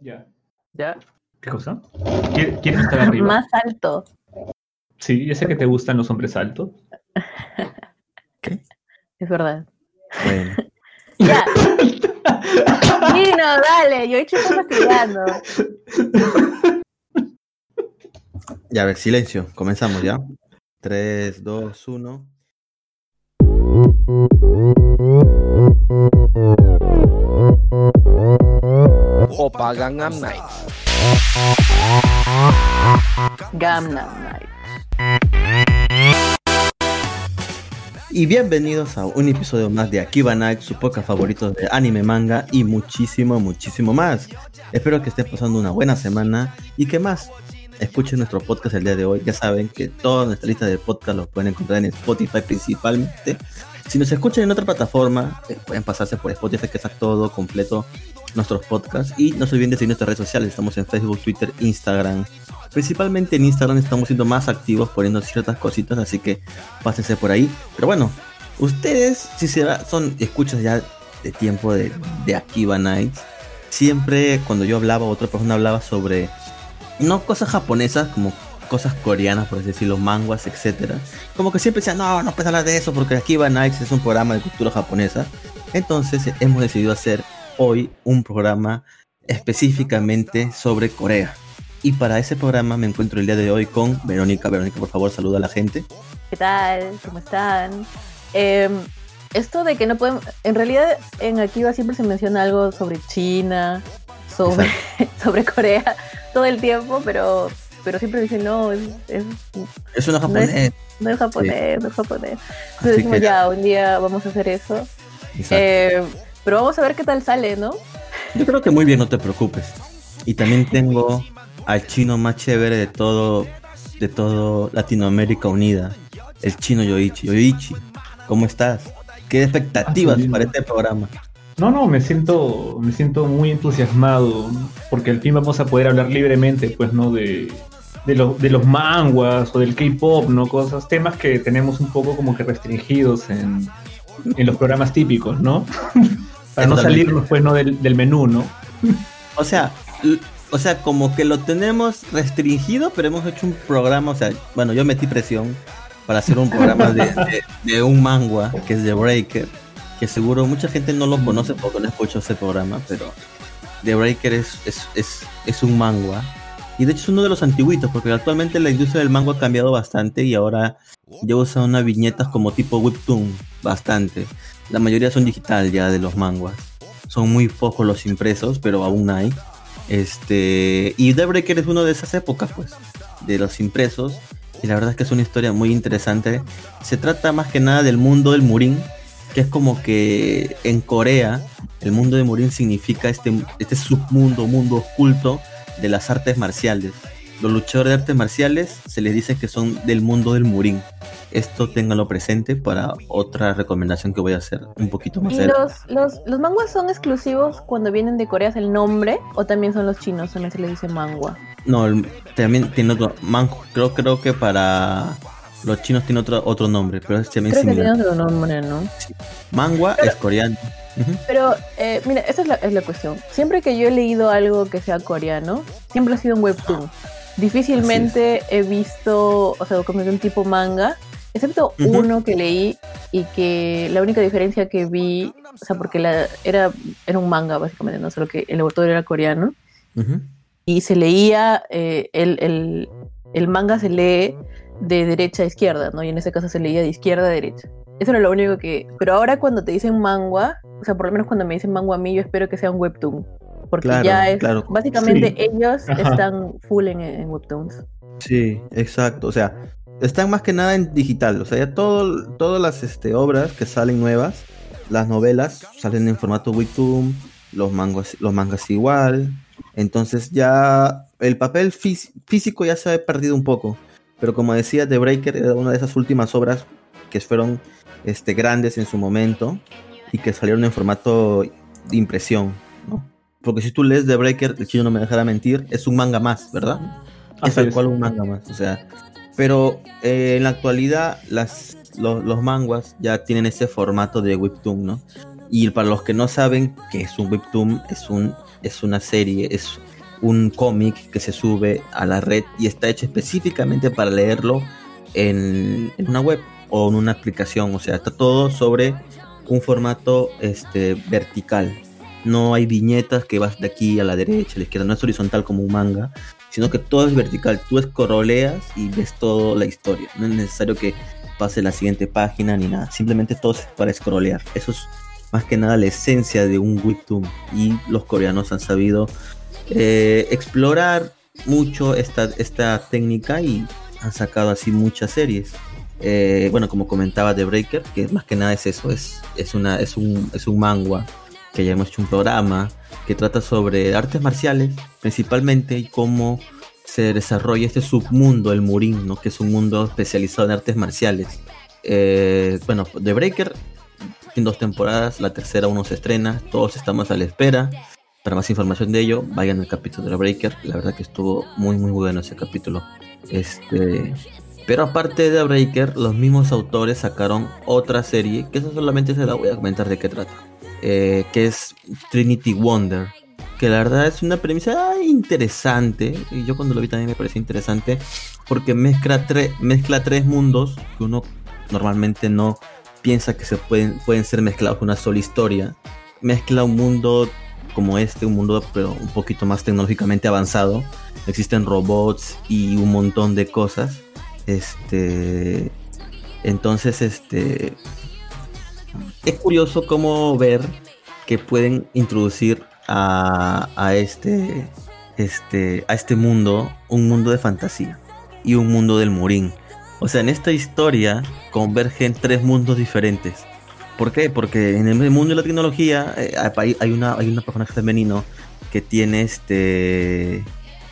Ya. ¿Ya? ¿Qué cosa? ¿Qui- ¿Quieres estar arriba? Más alto. Sí, ya sé que te gustan los hombres altos. Es verdad. Bueno, Ya. Dino, dale, yo he hecho masticando. ya a ver, silencio. Comenzamos ya. 3, 2, 1. Opa Gangnam Night. Gamma Night. Y bienvenidos a un episodio más de Akiba Night, su podcast favorito de anime, manga y muchísimo, muchísimo más. Espero que estén pasando una buena semana y que más escuchen nuestro podcast el día de hoy. Ya saben que toda nuestra lista de podcast los pueden encontrar en Spotify principalmente. Si nos escuchan en otra plataforma, eh, pueden pasarse por Spotify que está todo completo nuestros podcasts. Y no se olviden de seguir nuestras redes sociales. Estamos en Facebook, Twitter, Instagram. Principalmente en Instagram estamos siendo más activos poniendo ciertas cositas, así que pásense por ahí. Pero bueno, ustedes, si se va- son escuchas ya de tiempo de, de Akiba Nights, siempre cuando yo hablaba, otra persona hablaba sobre no cosas japonesas como cosas coreanas, por así decirlo, manguas, etcétera. Como que siempre decían, no, no puedes hablar de eso porque Akiba Nights es un programa de cultura japonesa. Entonces hemos decidido hacer hoy un programa específicamente sobre Corea. Y para ese programa me encuentro el día de hoy con Verónica. Verónica, por favor, saluda a la gente. ¿Qué tal? ¿Cómo están? Em, esto de que no podemos. En realidad, en Akiva siempre se menciona algo sobre China, sobre, sobre Corea, todo el tiempo, pero, pero siempre dicen no, es, es- Es una japonés. no es japonés, no es japonés. Así Entonces dijimos, que- ya, un día vamos a hacer eso. Eh, pero vamos a ver qué tal sale, ¿no? Yo creo que muy bien, no te preocupes. Y también tengo al chino más chévere de todo, de todo Latinoamérica Unida, el chino Yoichi. Yoichi, ¿cómo estás? ¿Qué expectativas Ah, para este programa? No, no, me siento, me siento muy entusiasmado porque al fin vamos a poder hablar libremente, pues, ¿no? De, de, lo- de los manguas o del K-pop, ¿no? Cosas, temas que tenemos un poco como que restringidos en, en los programas típicos, ¿no? Para no salirnos, pues, ¿no? Del, del menú, ¿no? O sea, o sea, como que lo tenemos restringido, pero hemos hecho un programa, o sea, bueno, yo metí presión para hacer un programa de, de- de un manga que es The Breaker, que seguro mucha gente no lo conoce porque no escuchó ese programa, pero The Breaker es, es, es, es un manga. Y de hecho es uno de los antiguitos, porque actualmente la industria del manga ha cambiado bastante y ahora ya usan unas viñetas como tipo webtoon, bastante. La mayoría son digital ya de los manguas. Son muy pocos los impresos, pero aún hay. Este, y The Breaker es uno de esas épocas, pues, de los impresos. Y la verdad es que es una historia muy interesante. Se trata más que nada del mundo del Murin, que es como que en Corea el mundo de Murin significa este, este submundo, mundo oculto de las artes marciales. Los luchadores de artes marciales se les dice que son del mundo del Murin. Esto ténganlo presente para otra recomendación que voy a hacer un poquito más ¿Y los, los, los manguas son exclusivos cuando vienen de Corea, es el nombre? ¿O también son los chinos? También se les dice mangua. No, el- también tiene otro. Manjo, creo, creo que para los chinos tiene otro, otro nombre, pero es también Creo que similar. tienen otro nombre, ¿no? Mangua es coreano. Pero, eh, mira, esa es la, es la cuestión. Siempre que yo he leído algo que sea coreano, siempre ha sido un webtoon. Difícilmente he visto, o sea, como de un tipo manga, excepto uno que leí y que la única diferencia que vi, o sea, porque la, era, era un manga básicamente, no solo que el autor era coreano, y se leía, eh, el, el, el manga se lee de derecha a izquierda, ¿no? Y en ese caso se leía de izquierda a derecha. Eso era lo único que... Pero ahora cuando te dicen manga, o sea, por lo menos cuando me dicen manga a mí, yo espero que sea un webtoon. Porque Claro, ya es... claro. Básicamente Sí. ellos Ajá. están full en, en webtoons. Sí, exacto. O sea, están más que nada en digital. O sea, ya todo, todas las este, obras que salen nuevas, las novelas, salen en formato webtoon, los mangas, los mangas igual. Entonces ya el papel fís- físico ya se ha perdido un poco. Pero como decía, The Breaker era una de esas últimas obras que fueron este, grandes en su momento y que salieron en formato de impresión, ¿no? Porque si tú lees The Breaker, el chino no me dejará mentir, es un manga más, ¿verdad? es tal cual un manga más, o sea. Pero eh, en la actualidad las, lo- los manguas ya tienen ese formato de webtoon, ¿no? Y para los que no saben que es un webtoon, es, un, es una serie, es, un cómic que se sube a la red y está hecho específicamente para leerlo en, en una web o en una aplicación. O sea, está todo sobre un formato este, vertical. No hay viñetas que vas de aquí a la derecha, a la izquierda. No es horizontal como un manga, sino que todo es vertical. Tú escroleas y ves toda la historia. No es necesario que pase la siguiente página ni nada. Simplemente todo es para scrollear. Eso es más que nada la esencia de un webtoon. Y los coreanos han sabido eh, explorar mucho esta, esta técnica y han sacado así muchas series. Eh, bueno, como comentaba The Breaker, que más que nada es eso, es, es, una, es, un, es un manga que ya hemos hecho un programa que trata sobre artes marciales principalmente y cómo se desarrolla este submundo, el Murin, ¿no? que es un mundo especializado en artes marciales. Eh, bueno, The Breaker, en dos temporadas, la tercera uno se estrena, todos estamos a la espera. Para más información de ello, vayan al capítulo de The Breaker, la verdad que estuvo muy muy bueno ese capítulo. Este, pero aparte de The Breaker, los mismos autores sacaron otra serie, que eso solamente se la voy a comentar de qué trata, eh, que es Trinity Wonder, que la verdad es una premisa interesante, y yo cuando lo vi también me pareció interesante, porque mezcla, mezcla tres mundos que uno normalmente no piensa que se pueden, pueden ser mezclados en una sola historia. Mezcla un mundo como este, un mundo pero un poquito más tecnológicamente avanzado. Existen robots y un montón de cosas este. Entonces, este. Es curioso cómo ver que pueden introducir a, a este. Este. a este mundo. Un mundo de fantasía. Y un mundo del Morín. O sea, en esta historia convergen tres mundos diferentes. ¿Por qué? Porque en el mundo de la tecnología eh, hay, una, hay una personaje femenino que tiene este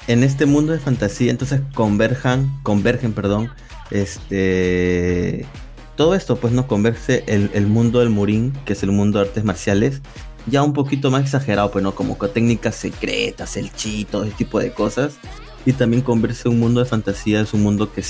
en este mundo de fantasía, entonces converjan, convergen, perdón, este, todo esto, pues no converge el, mundo del Murín, que es el mundo de artes marciales, ya un poquito más exagerado, pues no, como con técnicas secretas, el chito, ese tipo de cosas, y también converge un mundo de fantasía, es un mundo que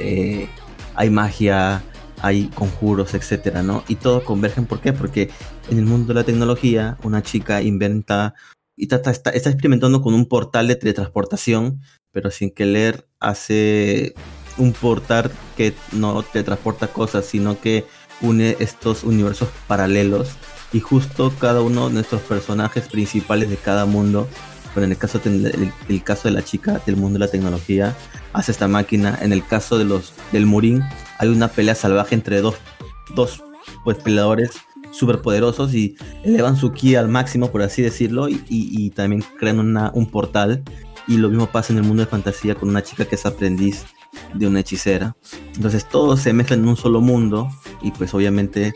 eh, hay magia, hay conjuros, etcétera, ¿no? Y todo convergen, ¿por qué? Porque en el mundo de la tecnología, una chica inventa y está, está, experimentando con un portal de teletransportación, pero sin que leer hace un portal que no te transporta cosas, sino que une estos universos paralelos. Y justo cada uno de nuestros personajes principales de cada mundo, bueno, en el caso, de, el, caso de la chica del mundo de la tecnología, hace esta máquina. En el caso de los del Murín, hay una pelea salvaje entre dos, dos pues, peleadores poderosos y elevan su ki al máximo, por así decirlo, y, también crean un portal. Y lo mismo pasa en el mundo de fantasía con una chica que es aprendiz de una hechicera. Entonces todo se mezcla en un solo mundo y pues obviamente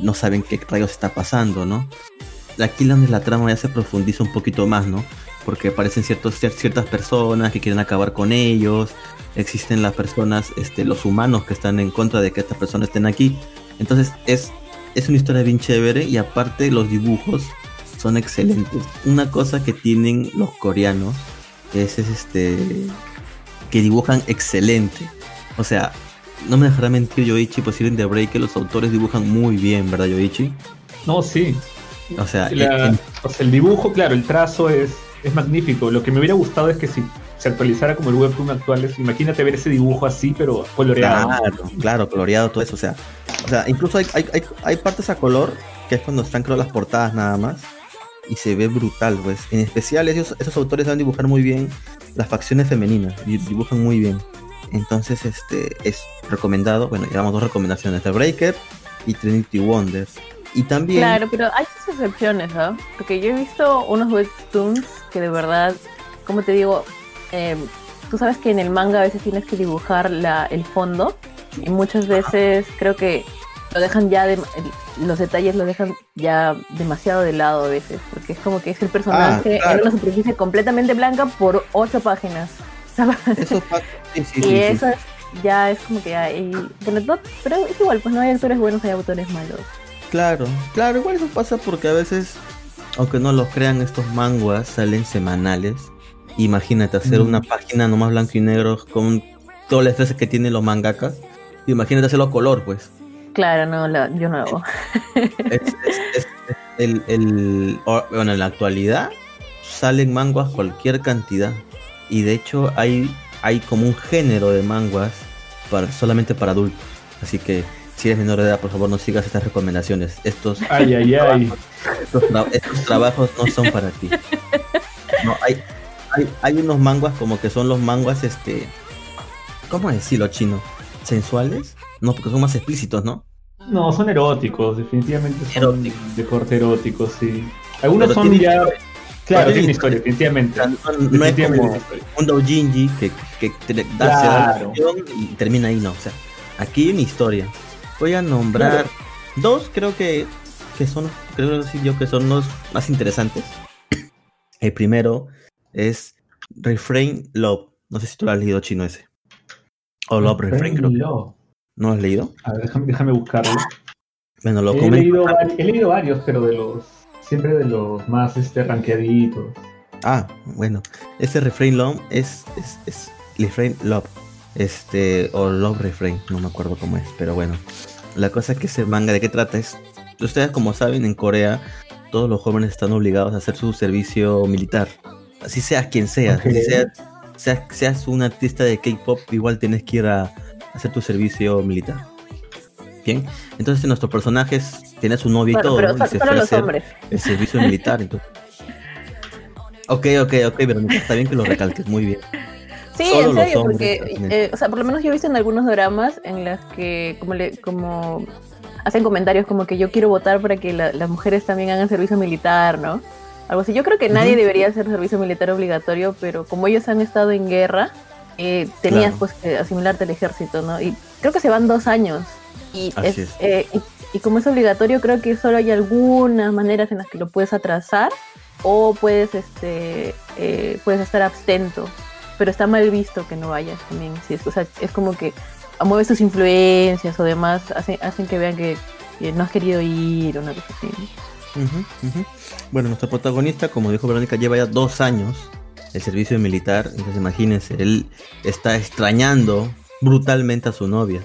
no saben qué rayos está pasando, ¿no? Aquí donde la trama ya se profundiza un poquito más, ¿no? Porque aparecen ciertas personas que quieren acabar con ellos, existen las personas, este, los humanos que están en contra de que estas personas estén aquí. Entonces es es una historia bien chévere y aparte los dibujos son excelentes. Una cosa que tienen los coreanos es, este que dibujan excelente. O sea, no me dejará mentir Yoichi, pues en The Break que los autores dibujan muy bien, ¿verdad Yoichi? No, sí. O sea, el dibujo, claro, el trazo es, es magnífico. Lo que me hubiera gustado es que si se actualizara como el webtoon actual, imagínate ver ese dibujo así, pero coloreado. Claro, claro, coloreado, todo eso. O sea, o sea, incluso hay, hay, hay, partes a color, que es cuando están creo las portadas nada más. Y se ve brutal, pues. En especial esos, esos autores saben dibujar muy bien las facciones femeninas. Dibujan muy bien. Entonces, este es recomendado. Bueno, llevamos dos recomendaciones: The Breaker y Trinity Wonders. Y también. Claro, pero hay sus excepciones, ¿no? Porque yo he visto unos webtoons que de verdad, como te digo, eh, tú sabes que en el manga a veces tienes que dibujar la, el fondo y muchas veces creo que lo dejan ya de, los detalles lo dejan ya demasiado de lado a veces porque es como que es el personaje ah, en una superficie completamente blanca por ocho páginas Eso y eso ya es como que hay bueno, pero es igual pues no hay autores buenos hay autores malos. Claro claro igual eso pasa porque a veces aunque no los crean estos manguas salen semanales. Imagínate hacer una página nomás blanco y negro con todo el estrés que tienen los mangakas. Imagínate hacerlo a color, pues. Claro, no, yo no hago. el, el, bueno, en la actualidad salen manguas cualquier cantidad. Y de hecho hay, hay como un género de manguas para, solamente para adultos. Así que si eres menor de edad, por favor no sigas estas recomendaciones. Estos, Ay, ay, ay. estos, tra- estos trabajos no son para ti. No, hay, hay, hay unos manguas como que son los manguas, este... ¿Cómo decirlo chino? ¿Sensuales? No, porque son más explícitos, ¿no? No, son eróticos, definitivamente son Eróticos. de corte erótico, sí. Algunos Pero son tiene ya... Claro, tiene historia, definitivamente. No, es como un doujinji que, que te da, Claro. y termina ahí, no. O sea, aquí hay una historia. Voy a nombrar dos, creo que, que son, creo yo que son los más interesantes. El primero es Refrain Love. No sé si tú lo has leído chino ese. O Love Refrain, creo que. ¿No has leído? A ver, déjame, déjame buscarlo. Bueno, lo He leído, he leído varios, pero de los... Siempre de los más este, rankeaditos. Ah, bueno. Ese Refrain Love es, es, es Refrain Love. Este, o Love Refrain, no me acuerdo cómo es, pero bueno. La cosa es que ese manga de qué trata es. Ustedes, como saben, en Corea, todos los jóvenes están obligados a hacer su servicio militar. Así seas quien seas, Ok. así seas, seas, seas un artista de K-pop, igual tienes que ir a hacer tu servicio militar. Bien, entonces nuestros personajes tienen su novia y todo, pero ¿no? y se fue a los hacer hombres. el servicio militar. Entonces. Ok, ok, ok, Verónica, está bien que lo recalques, muy bien. Sí, Solo en serio, hombres porque, eh, o sea, por lo menos yo he visto en algunos dramas en las que como le, como hacen comentarios como que yo quiero votar para que la- las mujeres también hagan servicio militar, ¿no? Algo así. Yo creo que nadie debería hacer servicio militar obligatorio, pero como ellos han estado en guerra, eh, tenías Claro. pues que asimilarte al ejército, ¿no? Y creo que se van dos años. Y, es, es. eh, y, y como es obligatorio, creo que solo hay algunas maneras en las que lo puedes atrasar o puedes, este, eh, puedes estar abstento pero está mal visto que no vayas también. Sí, o sea, es como que mueves tus influencias o demás, hacen, hacen que vean que, que no has querido ir o una cosa así. Ujú. Bueno, nuestro protagonista, como dijo Verónica, lleva ya dos años el servicio militar. Entonces imagínense, él está extrañando brutalmente a su novia.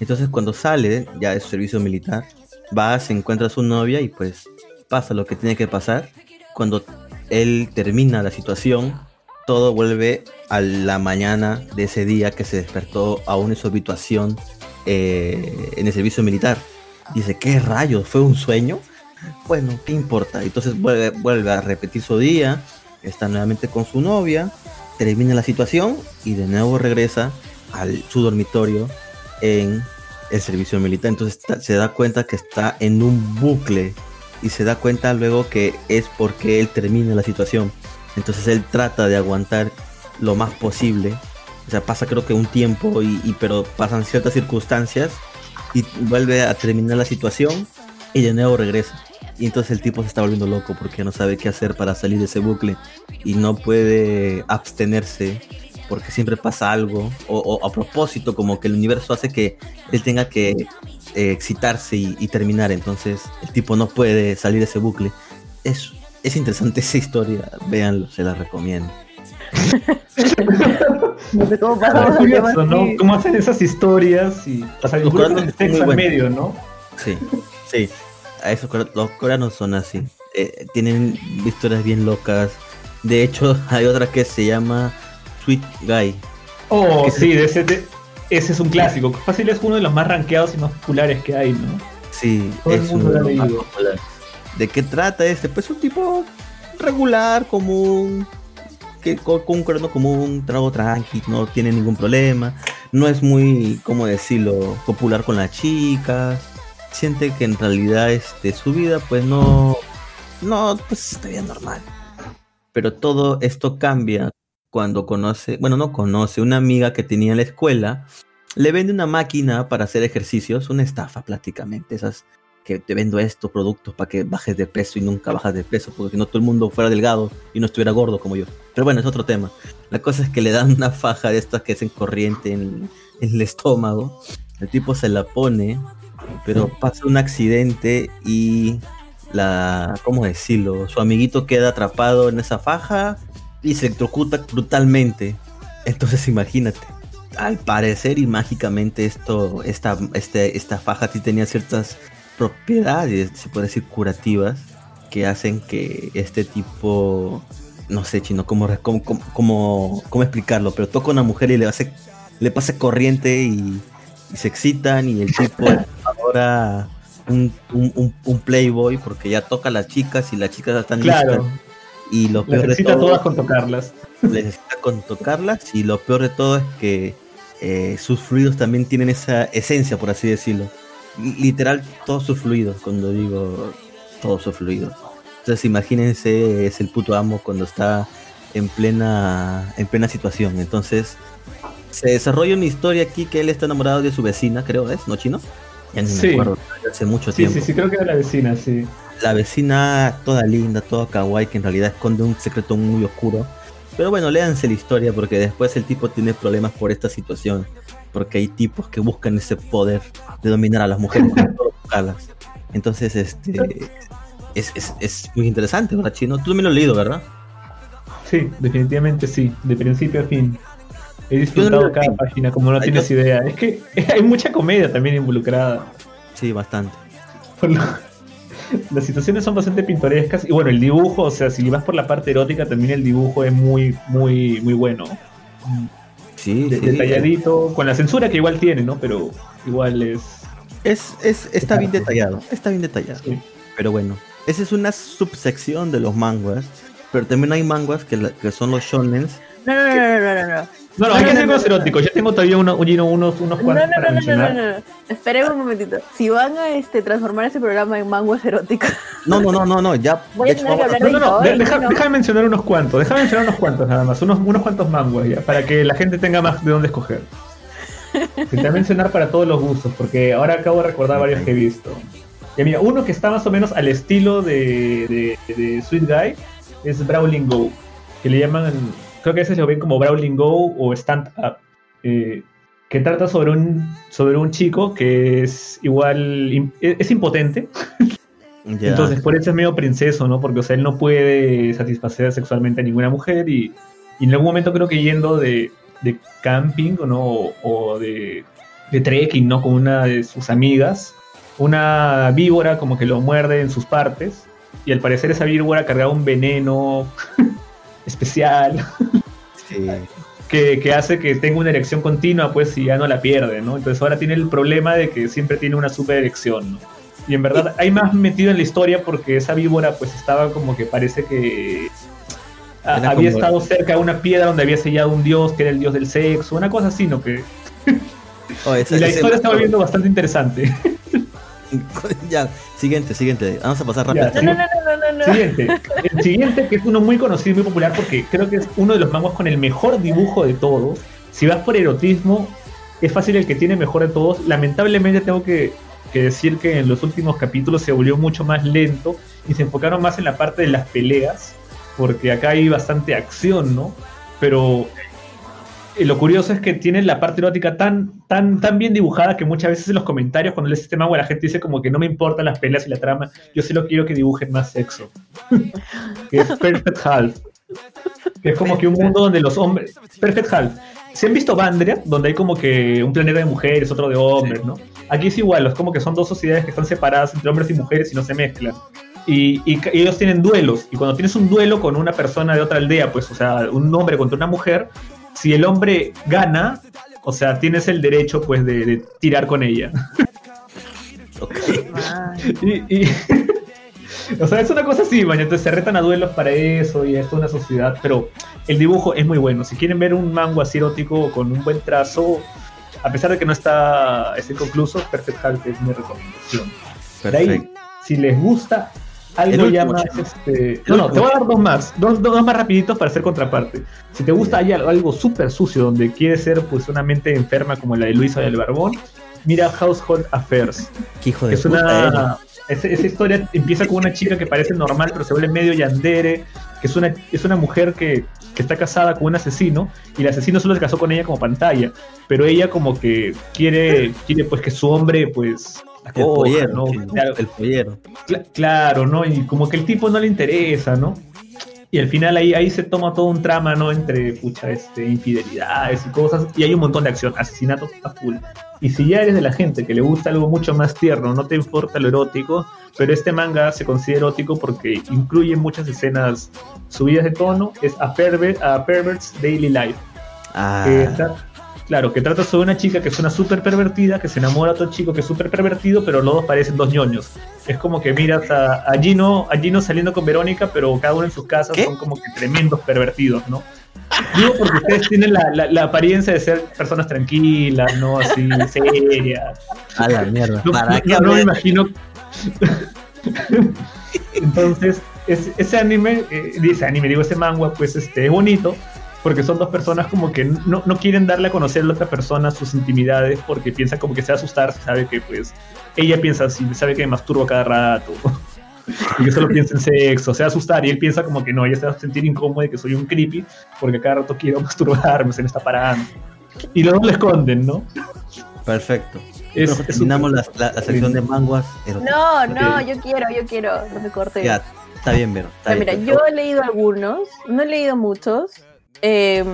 Entonces cuando sale ya de su servicio militar, va, se encuentra a su novia y pues pasa lo que tiene que pasar. Cuando él termina la situación, todo vuelve a la mañana de ese día que se despertó aún en su habituación eh, en el servicio militar. Dice, ¿qué rayos? ¿Fue un sueño? Bueno, ¿qué importa? Entonces vuelve, vuelve a repetir su día, está nuevamente con su novia, termina la situación y de nuevo regresa a su dormitorio en el servicio militar. Entonces se da cuenta que está en un bucle y se da cuenta luego que es porque él termina la situación. Entonces él trata de aguantar lo más posible. O sea, pasa creo que un tiempo y- pero pasan ciertas circunstancias y vuelve a terminar la situación y de nuevo regresa. Y entonces el tipo se está volviendo loco porque no sabe qué hacer para salir de ese bucle y no puede abstenerse porque siempre pasa algo o, o a propósito como que el universo hace que él tenga que eh, excitarse y, y terminar. Entonces el tipo no puede salir de ese bucle. Es, es interesante esa historia, véanlo, se la recomiendo. No sé cómo tema curioso, ¿no? ¿Cómo hacen esas historias? Y, o sea, el buenos. medio, ¿no? Sí, sí. A esos los coreanos son así. Eh, tienen historias bien locas. De hecho, hay otra que se llama Sweet Guy. Oh, sí, de ese, de- ese es un clásico. Fácil es uno de los más rankeados y más populares que hay, ¿no? Sí, Todo es uno de los más leído. populares. ¿De qué trata este? Pues un tipo regular, común, que con, un coreano común, trago tranqui, no tiene ningún problema, no es muy, ¿cómo decirlo?, popular con las chicas, siente que en realidad este, su vida pues no, no, pues está bien normal. Pero todo esto cambia cuando conoce, bueno, no conoce, una amiga que tenía en la escuela, le vende una máquina para hacer ejercicios, una estafa prácticamente, esas que te vendo estos productos para que bajes de peso y nunca bajas de peso, porque no todo el mundo fuera delgado y no estuviera gordo como yo. Pero bueno, es otro tema. La cosa es que le dan una faja de estas que es en corriente en, en el estómago. El tipo se la pone, pero pasa un accidente y la, ¿cómo decirlo? Su amiguito queda atrapado en esa faja y se electrocuta brutalmente. Entonces imagínate. Al parecer y mágicamente esto, esta, este, esta faja sí tenía ciertas propiedades, se puede decir, curativas, que hacen que este tipo no sé, chino, cómo, cómo, cómo, cómo- explicarlo, pero toca a una mujer y le hace, le pasa corriente y, y se excitan y el tipo ahora un, un, un- un playboy porque ya toca a las chicas y las chicas están Claro, listas y lo peor de necesita todo todas con tocarlas. les necesita con tocarlas y lo peor de todo es que eh, sus fluidos también tienen esa esencia, por así decirlo. Li- Literal, todos sus fluidos, cuando digo todos sus fluidos. Entonces imagínense, es el puto amo cuando está en plena, en plena situación. Entonces se desarrolla una historia aquí que él está enamorado de su vecina, creo es, ¿no, Chino? Ya ni Sí. me acuerdo, hace mucho Sí, tiempo. sí, sí, creo que era la vecina, sí. La vecina toda linda, toda kawaii, que en realidad esconde un secreto muy oscuro. Pero bueno, léanse la historia porque después el tipo tiene problemas por esta situación. Porque hay tipos que buscan ese poder de dominar a las mujeres. Entonces, este. Es, es, es muy interesante, ¿verdad, Chino? Tú también lo has leído, ¿verdad? Sí, definitivamente sí, de principio a fin. He disfrutado no- cada página, como no Ay, tienes yo- idea. Es que hay mucha comedia también involucrada. Sí, bastante. Lo- Las situaciones son bastante pintorescas. Y bueno, el dibujo, o sea, si vas por la parte erótica, también el dibujo es muy, muy, muy bueno. Sí, De- sí. detalladito, con la censura que igual tiene, ¿no? Pero igual es. Es, es, está bien detallado. Está bien detallado. sí. Pero bueno, esa es una subsección de los manguas. Pero también hay manguas que, la- que son los shonens. No, no, no, no, no, no, no. No, no, No, hay que no, hacer no, los no. eróticos. Yo tengo todavía uno- uno- unos, unos No, no, cuantos no, para no, no, no, mencionar. no, no. Esperen un momentito. Si van a este, transformar este programa en manguas eróticos, No, no, no, no, no. Ya. Voy a tener que hablar No, no, no, déjame mencionar unos cuantos, déjame mencionar unos cuantos nada más, unos, unos cuantos manguas ya, para que la gente tenga más de dónde escoger. A mencionar para todos los gustos, porque ahora acabo de recordar varios que he visto. Ya mira, uno que está más o menos al estilo de, de, de Sweet Guy es Brawling Go, que le llaman, creo que a veces lo ven como Brawling Go o Stand Up, eh, que trata sobre un, sobre un chico que es igual, im- es impotente, entonces, por eso es medio princeso, ¿no? Porque, o sea, él no puede satisfacer sexualmente a ninguna mujer y, y en algún momento creo que yendo de, de camping, ¿no? O, o de, de trekking, ¿no? Con una de sus amigas, una víbora como que lo muerde en sus partes y al parecer esa víbora cargaba un veneno especial Sí. que, que hace que tenga una erección continua, pues, y ya no la pierde, ¿no? Entonces ahora tiene el problema de que siempre tiene una super erección, ¿no? Y en verdad hay más metido en la historia porque esa víbora, pues, estaba como que parece que a- Era había como- estado cerca de una piedra donde había sellado un dios que era el dios del sexo, una cosa así, ¿no? Que, Oh, y la historia está volviendo bastante interesante. ya, siguiente, siguiente. Vamos a pasar rápido. Ya. no, no, no, no, no, Siguiente. El siguiente, que es uno muy conocido y muy popular porque creo que es uno de los manguas con el mejor dibujo de todos. Si vas por erotismo, es fácil el que tiene mejor de todos. Lamentablemente tengo que decir que en los últimos capítulos se volvió mucho más lento y se enfocaron más en la parte de las peleas, porque acá hay bastante acción, ¿no? Pero eh, lo curioso es que tiene la parte erótica tan, tan, tan bien dibujada que muchas veces en los comentarios cuando lees este manga la gente dice como que no me importan las peleas y la trama, yo solo quiero que dibujen más sexo. que es Perfect Half. Que es como que un mundo donde los hombres... Perfect Half. Si han visto Bandria, donde hay como que un planeta de mujeres, otro de hombres, ¿no? Aquí es igual, es como que son dos sociedades que están separadas entre hombres y mujeres y no se mezclan. Y, y y ellos tienen duelos. Y cuando tienes un duelo con una persona de otra aldea, pues, o sea, un hombre contra una mujer, si el hombre gana, o sea, tienes el derecho, pues, de, de tirar con ella. Ok. Ay, Y, y- o sea, es una cosa así, man. Entonces se retan a duelos para eso y esto es una sociedad. Pero el dibujo es muy bueno. Si quieren ver un mango así erótico con un buen trazo, a pesar de que no está es inconcluso, Perfect Half es mi recomendación. De ahí, si les gusta algo ya más, este... No, no, te voy a dar dos más, dos, dos más rapiditos para hacer contraparte. Si te gusta hay algo, súper sucio donde quieres ser pues una mente enferma como la de Luisa del Barbón, mira Household Affairs. Qué hijo de es puta una... Esa, esa historia empieza con una chica que parece normal pero se vuelve medio yandere, que es una, es una mujer que, que está casada con un asesino y el asesino solo se casó con ella como pantalla, pero ella como que quiere, quiere pues que su hombre pues... El coja, pollero. ¿no? Claro, El pollero. Cla- claro, ¿no? Y como que el tipo no le interesa, ¿no? Y al final ahí, ahí se toma todo un trama, ¿no? Entre, pucha, este, infidelidades y cosas. Y hay un montón de acción, asesinatos a full. Y si ya eres de la gente que le gusta algo mucho más tierno, no te importa lo erótico, pero este manga se considera erótico porque incluye muchas escenas subidas de tono, es A, a Pervert's Daily Life. Ah, que tra- claro, que trata sobre una chica que es una súper pervertida, que se enamora a otro chico que es súper pervertido, pero los dos parecen dos ñoños. Es como que miras a, a Gino, a Gino saliendo con Verónica, pero cada uno en sus casas ¿Qué? son como que tremendos pervertidos, ¿no? Digo porque ustedes tienen la, la- la apariencia de ser personas tranquilas, ¿no? Así, serias. a la mierda. No, ¿Para no- me imagino. Entonces, es- ese anime, eh, ese anime, digo, ese manga, pues este, es bonito, porque son dos personas como que no, no quieren darle a conocer a la otra persona sus intimidades, porque piensa como que se va a asustar, sabe que pues ella piensa así, sabe que me masturbo cada rato. Y que solo piensa en sexo, se va a asustar y él piensa como que no, ella se va a sentir incómodo y que soy un creepy porque cada rato quiero masturbarme, se me está parando. Y los dos le esconden, ¿no? Perfecto. Es- es terminamos la, la- la sección de manguas. No, no, yo quiero, yo quiero, no me cortes. Ya, está bien, Vero. está Ya, mira, bien. yo he leído algunos, no he leído muchos. Eh,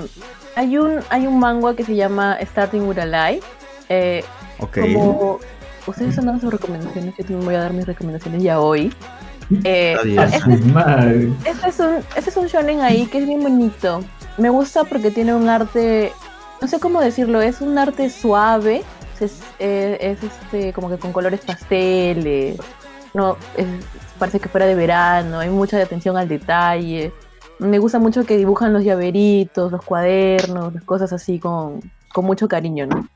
hay un hay un manga que se llama Starting with a Lie. Eh, Ok. como ustedes están dando sus recomendaciones, yo también voy a dar mis recomendaciones ya hoy. Eh, este, madre. este es un este es un shonen ahí que es bien bonito. Me gusta porque tiene un arte, no sé cómo decirlo, es un arte suave. Es, eh, es este como que con colores pasteles. No, es- parece que fuera de verano. Hay mucha atención al detalle. Me gusta mucho que dibujan los llaveritos, los cuadernos, las cosas así con, con mucho cariño, ¿no?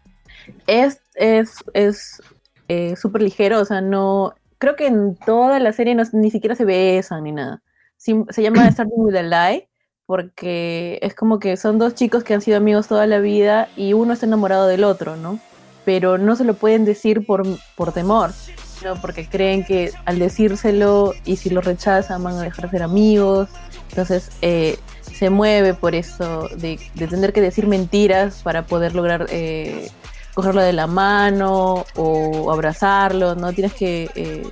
Es es es eh, súper ligero, o sea, no creo que en toda la serie no- ni siquiera se besan ni nada. Sim- se llama Starting with a Lie porque es como que son dos chicos que han sido amigos toda la vida y uno está enamorado del otro, ¿no? Pero no se lo pueden decir por, por temor, ¿no? Porque creen que al decírselo y si lo rechazan van a dejar de ser amigos. Entonces eh, se mueve por eso de, tener que decir mentiras para poder lograr eh, cogerlo de la mano o abrazarlo, ¿no? Tienes que, eh,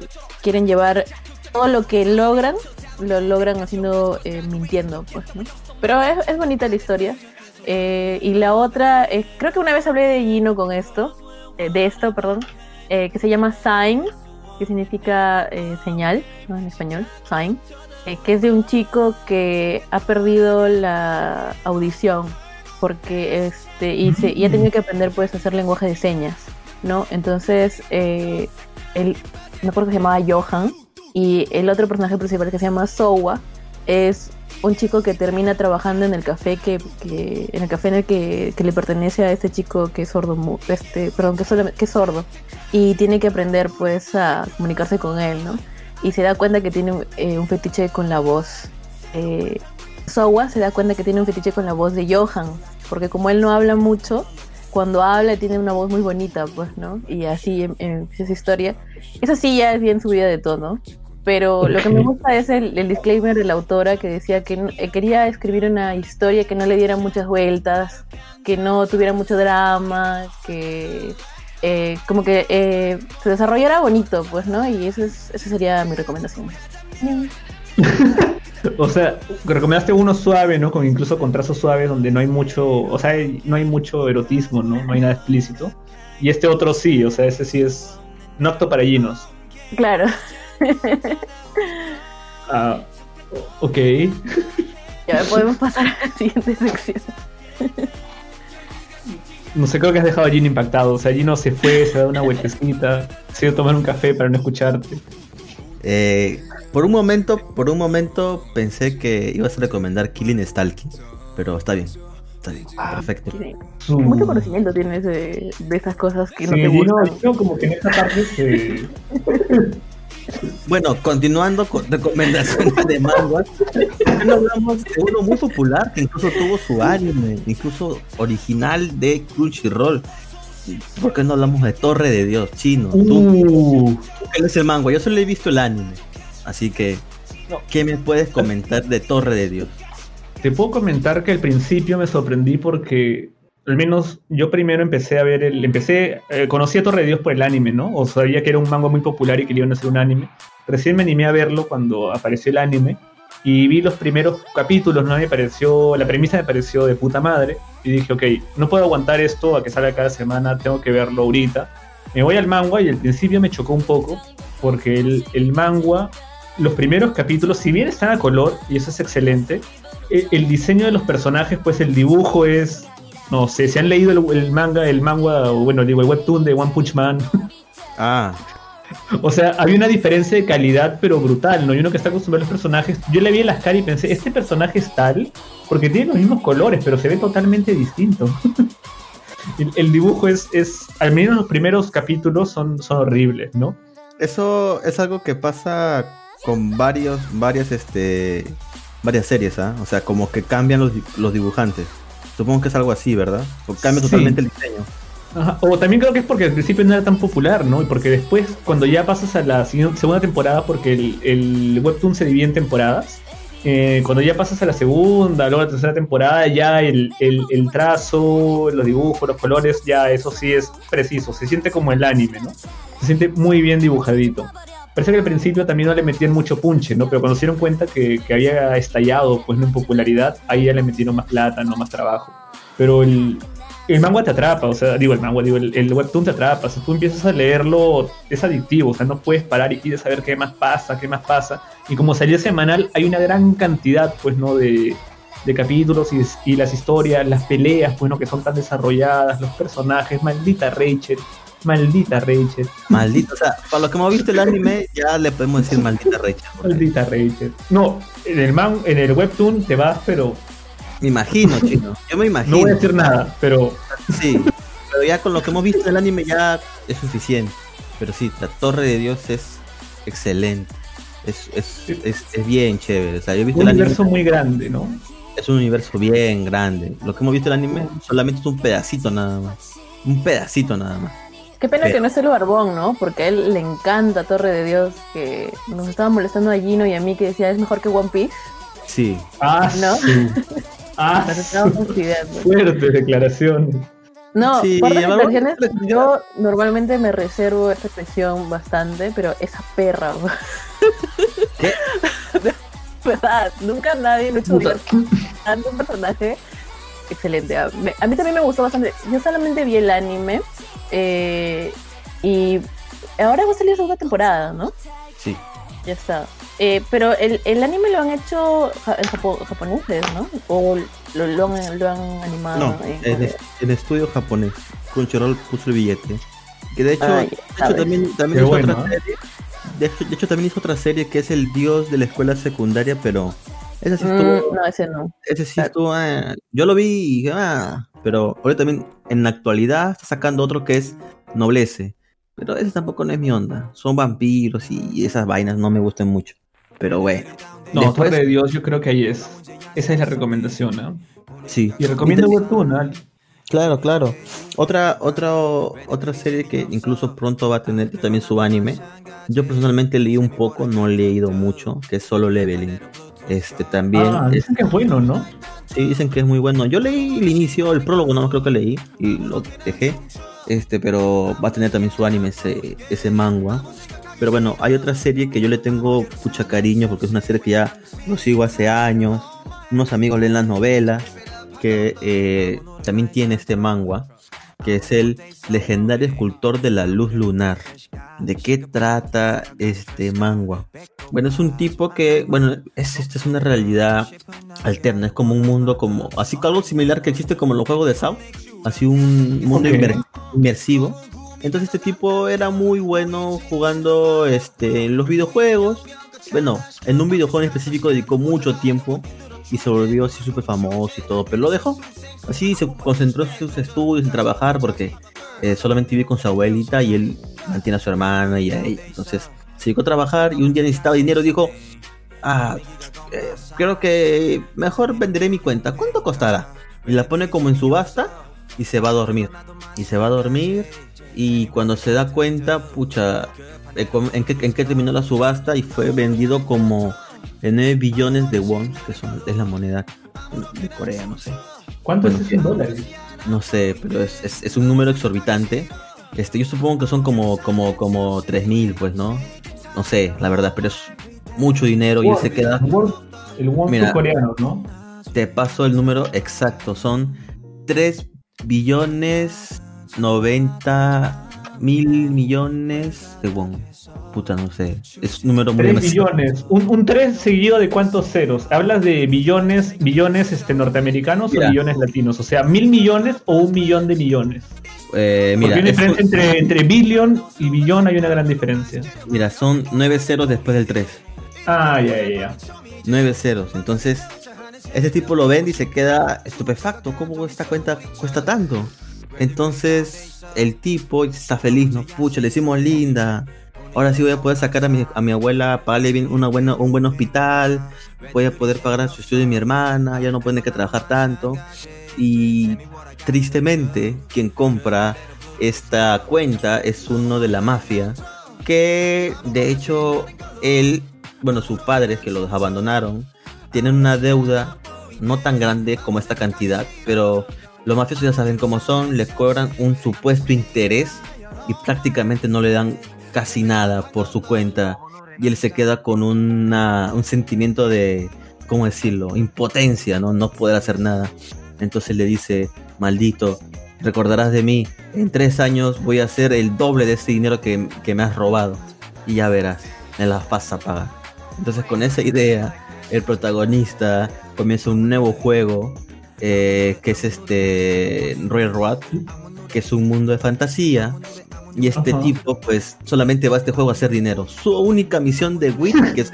quieren llevar todo lo que logran, lo logran haciendo, eh, mintiendo, pues, ¿no? Pero es, bonita la historia. Eh, y la otra, eh, creo que una vez hablé de Gino con esto, de esto, perdón, eh, que se llama Sign, que significa eh, señal, ¿no? En español, Sign, eh, que es de un chico que ha perdido la audición porque este y, se, y ha tenido que aprender pues a hacer lenguaje de señas, ¿no? Entonces eh, él, me acuerdo que se llamaba Johan y el otro personaje principal que se llama Sowa es un chico que termina trabajando en el café que, en el café en el que, que le pertenece a este chico que es sordo este perdón que, es sordo y tiene que aprender pues a comunicarse con él no y se da cuenta que tiene eh, un fetiche con la voz eh, Sowa se da cuenta que tiene un fetiche con la voz de Johan porque como él no habla mucho cuando habla tiene una voz muy bonita pues no y así em- em- empieza esa historia esa sí ya es bien subida de tono pero lo que me gusta es el, el disclaimer de la autora que decía que eh, quería escribir una historia que no le diera muchas vueltas, que no tuviera mucho drama, que eh, como que eh, se desarrollara bonito, pues, ¿no? Y eso es, esa sería mi recomendación. O sea, recomendaste uno suave, ¿no? Con incluso con trazos suaves donde no hay mucho, o sea, no hay mucho erotismo, ¿no? No hay nada explícito. Y este otro sí, o sea, ese sí es no apto para ginos. Claro. Ah, ok. Ya podemos pasar a la siguiente sección. No sé, creo que has dejado a Gino impactado. O sea, Gino se fue, se da una vueltecita, se dio a tomar un café para no escucharte. Eh, por un momento, por un momento pensé que ibas a recomendar Killing Stalking, pero está bien, está bien, Ah, perfecto. Tiene- Su- Mucho conocimiento tienes de, de esas cosas que no te gustan. Gino como que en esta parte se... Bueno, continuando con recomendaciones de mangas, ¿por qué no hablamos de uno muy popular que incluso tuvo su anime, incluso original de Crunchyroll? ¿Por qué no hablamos de Torre de Dios, chino? Tú, Uh, tú lees el manga, yo solo he visto el anime, así que. ¿qué me puedes comentar de Torre de Dios? Te puedo comentar que al principio me sorprendí porque al menos yo primero empecé a ver el, empecé, eh, conocí a Torre de Dios por el anime, ¿no? O sabía que era un manga muy popular y que le iban a hacer un anime. Recién me animé a verlo cuando apareció el anime y vi los primeros capítulos, ¿no? Me pareció, la premisa me pareció de puta madre. Y dije, ok, no puedo aguantar esto a que salga cada semana, tengo que verlo ahorita. Me voy al manga y al principio me chocó un poco, porque el, el manga, los primeros capítulos, si bien están a color, y eso es excelente, el, el diseño de los personajes, pues el dibujo es, no sé, si han leído el, el manga, el manga, o bueno, digo, el webtoon de One Punch Man, Ah, o sea, había una diferencia de calidad, pero brutal, ¿no? Y uno que está acostumbrado a los personajes, yo le vi en las caras y pensé, este personaje es tal, porque tiene los mismos colores, pero se ve totalmente distinto. el, el dibujo es, es, al menos los primeros capítulos son, son horribles, ¿no? eso es algo que pasa con varios, varias, este, varias series, ¿ah? O sea, como que cambian los, los dibujantes. Supongo que es algo así, ¿verdad? O cambia Sí. totalmente el diseño. Ajá. O también creo que es porque al principio no era tan popular, ¿no? Y porque después, cuando ya pasas a la segunda temporada, porque el, el webtoon se divide en temporadas, eh, cuando ya pasas a la segunda, luego a la tercera temporada, ya el, el- el trazo, los dibujos, los colores, ya eso sí es preciso, se siente como el anime, ¿no? Se siente muy bien dibujadito. Parece que al principio también no le metían mucho punche, ¿no? Pero cuando se dieron cuenta que, había estallado pues, en popularidad, ahí ya le metieron más plata, no más trabajo. Pero el, el manga te atrapa, o sea, digo el manga, digo, el, el webtoon te atrapa. Si tú empiezas a leerlo, es adictivo, o sea, no puedes parar y quieres saber qué más pasa, qué más pasa. Y como salía semanal, hay una gran cantidad, pues, ¿no? De, de capítulos y, las historias, las peleas, pues, ¿no? Que son tan desarrolladas, los personajes, maldita Rachel, maldita Rachel, Maldito, o sea, para lo que hemos visto el anime, ya le podemos decir maldita Rachel. maldita Rachel. No, en el, man, en el webtoon te vas, pero Me imagino, chino. Yo me imagino. no voy a decir nada, pero Sí, pero ya con lo que hemos visto del anime ya es suficiente. Pero sí, la Torre de Dios es excelente. Es, es, es, es bien chévere. O sea, yo he visto un el anime, universo muy grande, ¿no? es un universo bien grande. Lo que hemos visto el anime solamente es un pedacito nada más. Un pedacito nada más. Qué pena Pero- que no es el barbón, ¿no? Porque a él le encanta Torre de Dios, que nos estaba molestando a Gino y a mí que decía es mejor que One Piece. Sí. Ah, ¿No? sí. Ah, fuerte declaración. No, Sí, por yo normalmente me reservo esta expresión bastante, pero esa perra. Verdad, nunca nadie odiar tanto un personaje. Excelente. A mí también me gustó bastante. Yo solamente vi el anime eh, y ahora va a salir la segunda temporada, ¿no? Sí. Ya está. Eh, pero el, el anime lo han hecho ja- en Japo- japoneses, ¿no? O lo, lo han, lo han animado No, en el, el estudio japonés. Crunchyroll puso el billete. Que de hecho, de hecho también, hizo bueno, otra ¿eh? serie. De hecho, de hecho, también hizo otra serie que es el dios de la escuela secundaria, pero esa sí estuvo, Mm, no, ese no. ese sí claro. estuvo, ah, yo lo vi y dije, ah, pero ahora también en la actualidad está sacando otro que es Noblece, pero ese tampoco no es mi onda, son vampiros y esas vainas no me gustan mucho, pero bueno. No, Después- de Dios, yo creo que ahí es. Esa es la recomendación, ¿no? sí. Y recomiendo Webtoon. Claro, claro. Otra, otra, otra serie que incluso pronto va a tener también su anime. Yo personalmente leí un poco, no he leído mucho, que es solo Leveling. Este también, Ah, es- dicen que es bueno, ¿no? sí, dicen que es muy bueno. Yo leí el inicio, el prólogo, no creo que leí y lo dejé. Este, pero va a tener también su anime ese, ese manga. Pero bueno, hay otra serie que yo le tengo mucha cariño porque es una serie que ya lo sigo hace años. Unos amigos leen las novelas que eh, también tiene este manga, que es el legendario escultor de la luz lunar. ¿De qué trata este manga? Bueno, es un tipo que, bueno, es, esta es una realidad alterna, es como un mundo como, así que algo similar que existe como en los juegos de Sao, así un mundo inmer- inmersivo. Entonces este tipo era muy bueno jugando este, en los videojuegos. Bueno, en un videojuego en específico dedicó mucho tiempo y se volvió así súper famoso y todo, pero lo dejó. Así se concentró en sus estudios, en trabajar, porque eh, solamente vive con su abuelita y él mantiene a su hermana y a ella. Entonces se dedicó a trabajar y un día necesitaba dinero. Dijo, ah, eh, creo que mejor venderé mi cuenta. ¿Cuánto costará? Y la pone como en subasta y se va a dormir. Y se va a dormir y cuando se da cuenta, pucha, eh, com- ¿en qué, en qué terminó la subasta? Y fue vendido como en 9 billones de wons, que son, es la moneda de Corea, no sé. ¿Cuánto Bueno, es en dólares? No sé, pero es, es, es un número exorbitante. Este, yo supongo que son como, como, como 3000, pues, ¿no? No sé, la verdad, pero es mucho dinero y se queda. El won Mira. coreano, ¿no? Te paso el número exacto. Son 3 billones 90 mil millones de won. Puta, no sé. Es un número muy 3 demasiado. billones. Un, un 3 seguido de cuántos ceros. ¿Hablas de billones, billones este, norteamericanos Mira. o billones latinos? O sea, mil millones o un millón de millones. Eh, mira, Porque hay una diferencia entre, entre billion y billón, hay una gran diferencia. mira, son 9 ceros después del 3. Ah, ya, ya, ya. 9 ceros. Entonces, ese tipo lo vende y se queda estupefacto. ¿Cómo esta cuenta cuesta tanto? Entonces, el tipo está feliz, ¿no? Pucha, le hicimos linda. Ahora sí voy a poder sacar a mi, a mi abuela, pagarle bien un buen hospital. Voy a poder pagar su estudio de mi hermana. Ya no puede que trabajar tanto. Y tristemente, quien compra esta cuenta es uno de la mafia. Que de hecho, él, bueno, sus padres que los abandonaron, tienen una deuda no tan grande como esta cantidad, pero los mafiosos ya saben cómo son, le cobran un supuesto interés y prácticamente no le dan casi nada por su cuenta y él se queda con una, un sentimiento de, ¿cómo decirlo?, impotencia, ¿no? No poder hacer nada. Entonces le dice, maldito, recordarás de mí, en tres años voy a hacer el doble de ese dinero que, que me has robado y ya verás, me las vas a pagar. Entonces con esa idea, el protagonista comienza un nuevo juego eh, que es este Royal Road, que es un mundo de fantasía. Y este Ajá. tipo, pues, solamente va a este juego a hacer dinero. Su única misión de Wit, que es,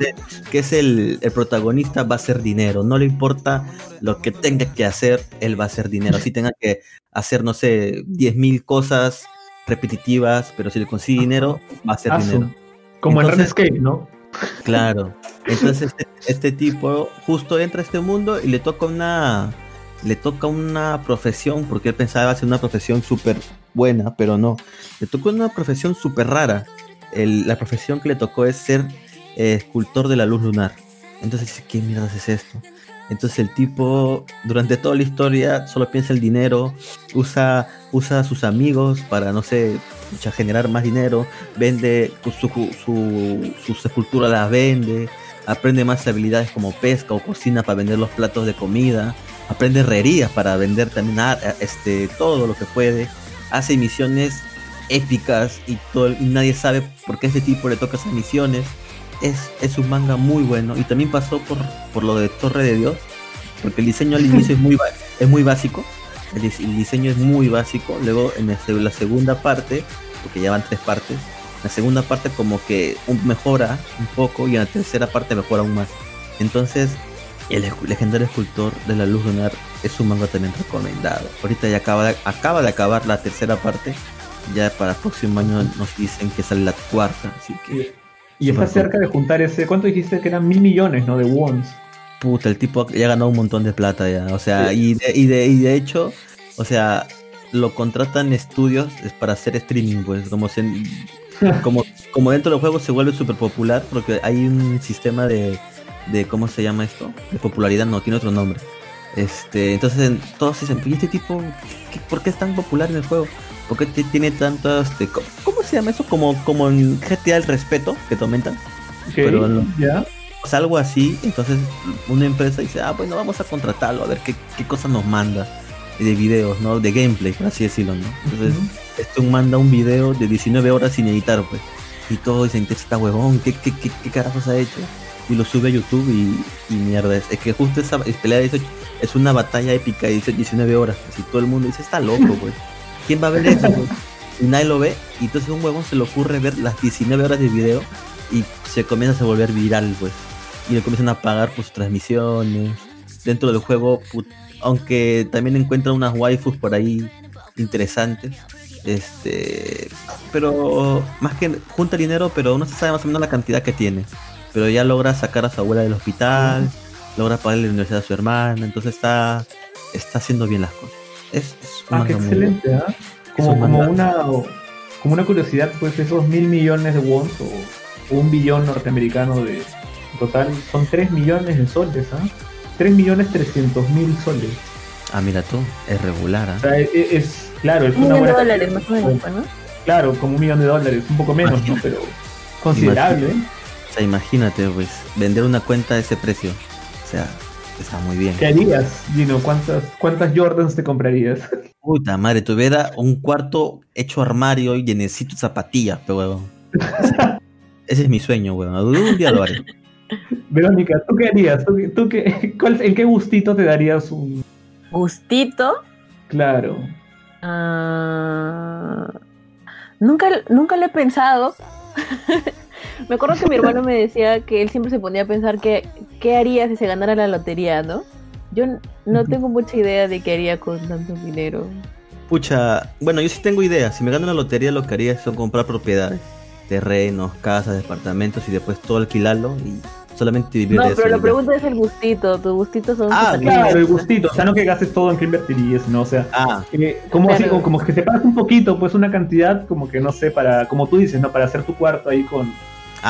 que es el, el protagonista, va a hacer dinero. No le importa lo que tenga que hacer, él va a hacer dinero. Así tenga que hacer, no sé, 10.000 cosas repetitivas, pero si le consigue dinero, va a hacer Ah, dinero. Como en Entonces- RuneScape, ¿no? Claro. Entonces este, este tipo justo entra a este mundo y le toca una le toca una profesión porque él pensaba hacer una profesión súper buena, pero no. Le tocó una profesión súper rara. El- la profesión que le tocó es ser eh, escultor de la luz lunar. Entonces dice, ¿qué mierda es esto? Entonces el tipo durante toda la historia solo piensa el dinero, usa usa a sus amigos para no sé, generar más dinero, vende su, su, sus esculturas las vende, aprende más habilidades como pesca o cocina para vender los platos de comida, aprende herrerías para vender también este, todo lo que puede, hace misiones épicas y, todo, y nadie sabe por qué a ese tipo le toca esas misiones. Es, es un manga muy bueno y también pasó por, por lo de Torre de Dios, porque el diseño al inicio es muy, es muy básico, el, dis- el diseño es muy básico, luego en el la segunda parte, porque ya van tres partes, la segunda parte como que un- mejora un poco y en la tercera parte mejora aún más. Entonces, el legendario escultor de la luz lunar es un manga también recomendado. Ahorita ya acaba de, acaba de acabar la tercera parte. Ya para el próximo año nos dicen que sale la cuarta. Así que, Y está Súper cerca de juntar ese. ¿Cuánto dijiste que eran mil millones, no? De wons. puta, el tipo ya ganado un montón de plata ya. O sea, y, de, y, de, y de hecho, o sea, lo contratan estudios es para hacer streaming, pues, como se, como, como dentro del juego se vuelve súper popular porque hay un sistema de, de ¿cómo se llama esto? De popularidad, no, tiene otro nombre. Este, entonces en- todos dicen, ¿y este tipo qué- por qué es tan popular en el juego? ¿Por qué tiene tantas, este, co- ¿cómo se llama eso? Como, como en GTA el respeto que te aumentan. Ok, Pero no. sea, algo así, entonces una empresa dice, ah, bueno, vamos a contratarlo, a ver qué, qué cosas nos manda de videos, ¿no? De gameplay, por así decirlo, ¿no? Entonces, Ujú. este un manda un video de 19 horas sin editar, pues. Y todos dicen, ¿qué es esta huevón? ¿Qué, qué, qué, qué carajos ha hecho? Y lo sube a YouTube y, y mierda. Es, es que justo esa pelea dice, es una batalla épica y dice 19 horas. Así todo el mundo dice, está loco, pues. ¿Quién va a ver eso? pues? Y nadie lo ve. Y entonces a un huevón se le ocurre ver las 19 horas de video y se comienza a volver viral, pues. Y le comienzan a pagar por sus transmisiones. Dentro del juego, aunque también encuentran unas waifus por ahí interesantes. Este, pero más que junta dinero, pero no se sabe más o menos la cantidad que tiene. Pero ya logra sacar a su abuela del hospital, logra pagarle la universidad a su hermana, entonces está, está haciendo bien las cosas. Es, es un Ah, qué excelente, ¿ah? Como, un como manga. una como una curiosidad, pues esos mil millones de wons o un billón norteamericano de total son 3 millones de soles, ¿ah? 3 millones 300 mil soles. Ah, mira tú, es regular, ¿ah? O sea, es, es- claro, es Un una millón de buena dólares más o menos, ¿no? Claro, como un millón de dólares, un poco menos, ¿no? Pero considerable. ¿eh? Sea, imagínate, pues, vender una cuenta a ese precio. O sea, está muy bien. ¿Qué harías, Gino? ¿Cuántas, ¿Cuántas Jordans te comprarías? Puta madre, tuviera un cuarto hecho armario y necesito zapatillas, pero huevón. Ese es mi sueño, weón. Un día lo haré. Verónica, ¿tú qué harías? ¿Tú, tú qué, cuál, ¿En qué gustito te darías un...? ¿Gustito? Claro. Ah, nunca, nunca lo he pensado. me acuerdo que mi hermano me decía que él siempre se ponía a pensar que qué haría si se ganara la lotería, ¿no? Yo no tengo mucha idea de qué haría con tanto dinero. Pucha, bueno, yo sí tengo ideas. Si me gano la lotería, lo que haría son comprar propiedades, terrenos, casas, departamentos y después todo alquilarlo y solamente vivir No, de eso. pero la pregunta es el gustito. Tu gustito son Ah, claro, el gustito. O sea, no que gastes todo en que invertirías, ¿no? O sea, Ah, eh, como así, Claro. como, como que separas un poquito, pues una cantidad, como que no sé, para, como tú dices, ¿no? Para hacer tu cuarto ahí con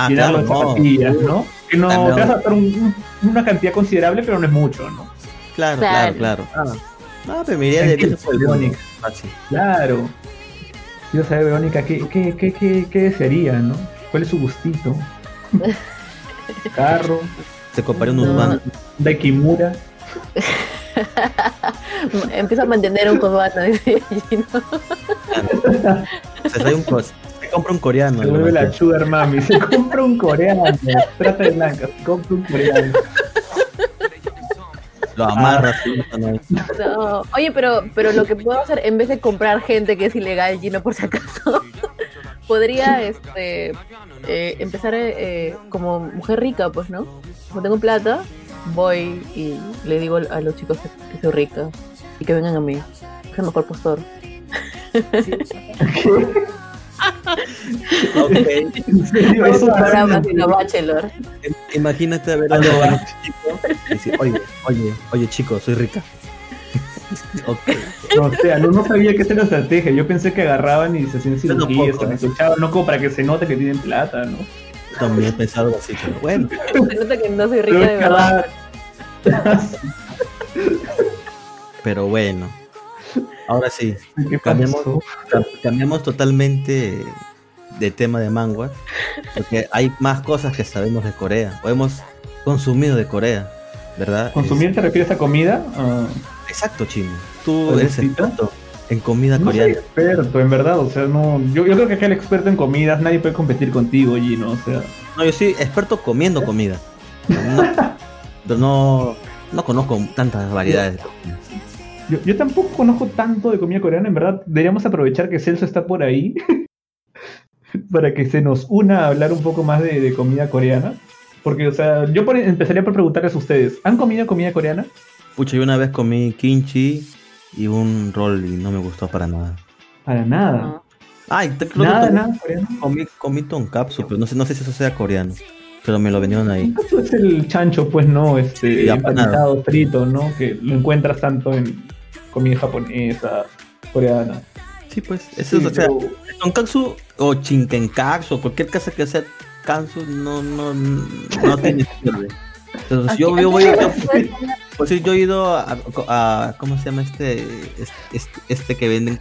ah, claro, de no. zapatillas, ¿no? Que no, Ah, no. te vas a gastar un- un- una cantidad considerable, pero no es mucho, ¿no? Claro, claro, Claro. claro. Ah, pero me iría de. Verónica. Claro. Quiero saber, Verónica, ¿qué, qué, qué, qué, qué desearía, no? ¿Cuál es su gustito? Carro, Se compraría un No. urbano. Daikimura. Empieza a mantener un cobano, dice Gino. Se trae un co- se compra un coreano. Se vuelve la sugar mami. Se compra un coreano. Trata de blanca. Se compra un coreano. Lo amarra. ¿no? No. Oye, pero, pero lo que puedo hacer, en vez de comprar gente que es ilegal, Gino, por si acaso, podría este, eh, empezar eh, como mujer rica, pues, ¿no? Como tengo plata, voy y le digo a los chicos que, que soy rica y que vengan a mí. Es el mejor postor. Ok. ¿En serio? Vamos Eso a programa de la Bachelor. Imagínate a ver A va. chicos y decir, oye, oye, oye, chico, soy rica. ok. O sea, no, no sabía que esa era la estrategia. Yo pensé que agarraban y se hacían cirugías, se ¿eh? resuchaban, no como para que se note que tienen plata, ¿no? También he pensado así, pero bueno. Se nota que no soy rica Pero de es verdad. cada- Pero bueno. Ahora sí, ¿Qué Cambiamos. totalmente de tema de manguas, porque hay más cosas que sabemos de Corea, o hemos consumido de Corea, ¿verdad? ¿Consumir te refieres a comida? Ah, exacto, Chino. Tú eres experto en comida no soy coreana. experto, en verdad. O sea, no. Yo, yo creo que acá el experto en comidas, nadie puede competir contigo, Gino. O sea, No, yo soy experto comiendo comida. No, pero no, no conozco tantas variedades de comida. Yo, yo tampoco conozco tanto de comida coreana. En verdad, deberíamos aprovechar que Celso está por ahí para que se nos una a hablar un poco más de, de comida coreana. Porque, o sea, yo por- empezaría por preguntarles a ustedes: ¿han comido comida coreana? Pucha, yo una vez comí kimchi y un roll y no me gustó para nada. Para nada. Ay, te, creo que Nada, comí- nada coreano. Comí, comí tonkatsu, pero no sé, no sé si eso sea coreano. Pero me lo vendieron ahí. Eso es el chancho, pues no, este, Sí, apanado. empanizado, frito, ¿no? Que lo encuentras tanto en comida japonesa, coreana. Sí, pues. Sí, Eso es, o sea, tonkatsu o chinkenkatsu o cualquier cosa que sea kansu no, no, no tiene pierde. Entonces, yo, yo voy a, no comer pues sí, yo he ido a, a- ¿cómo se llama este? Este, este que venden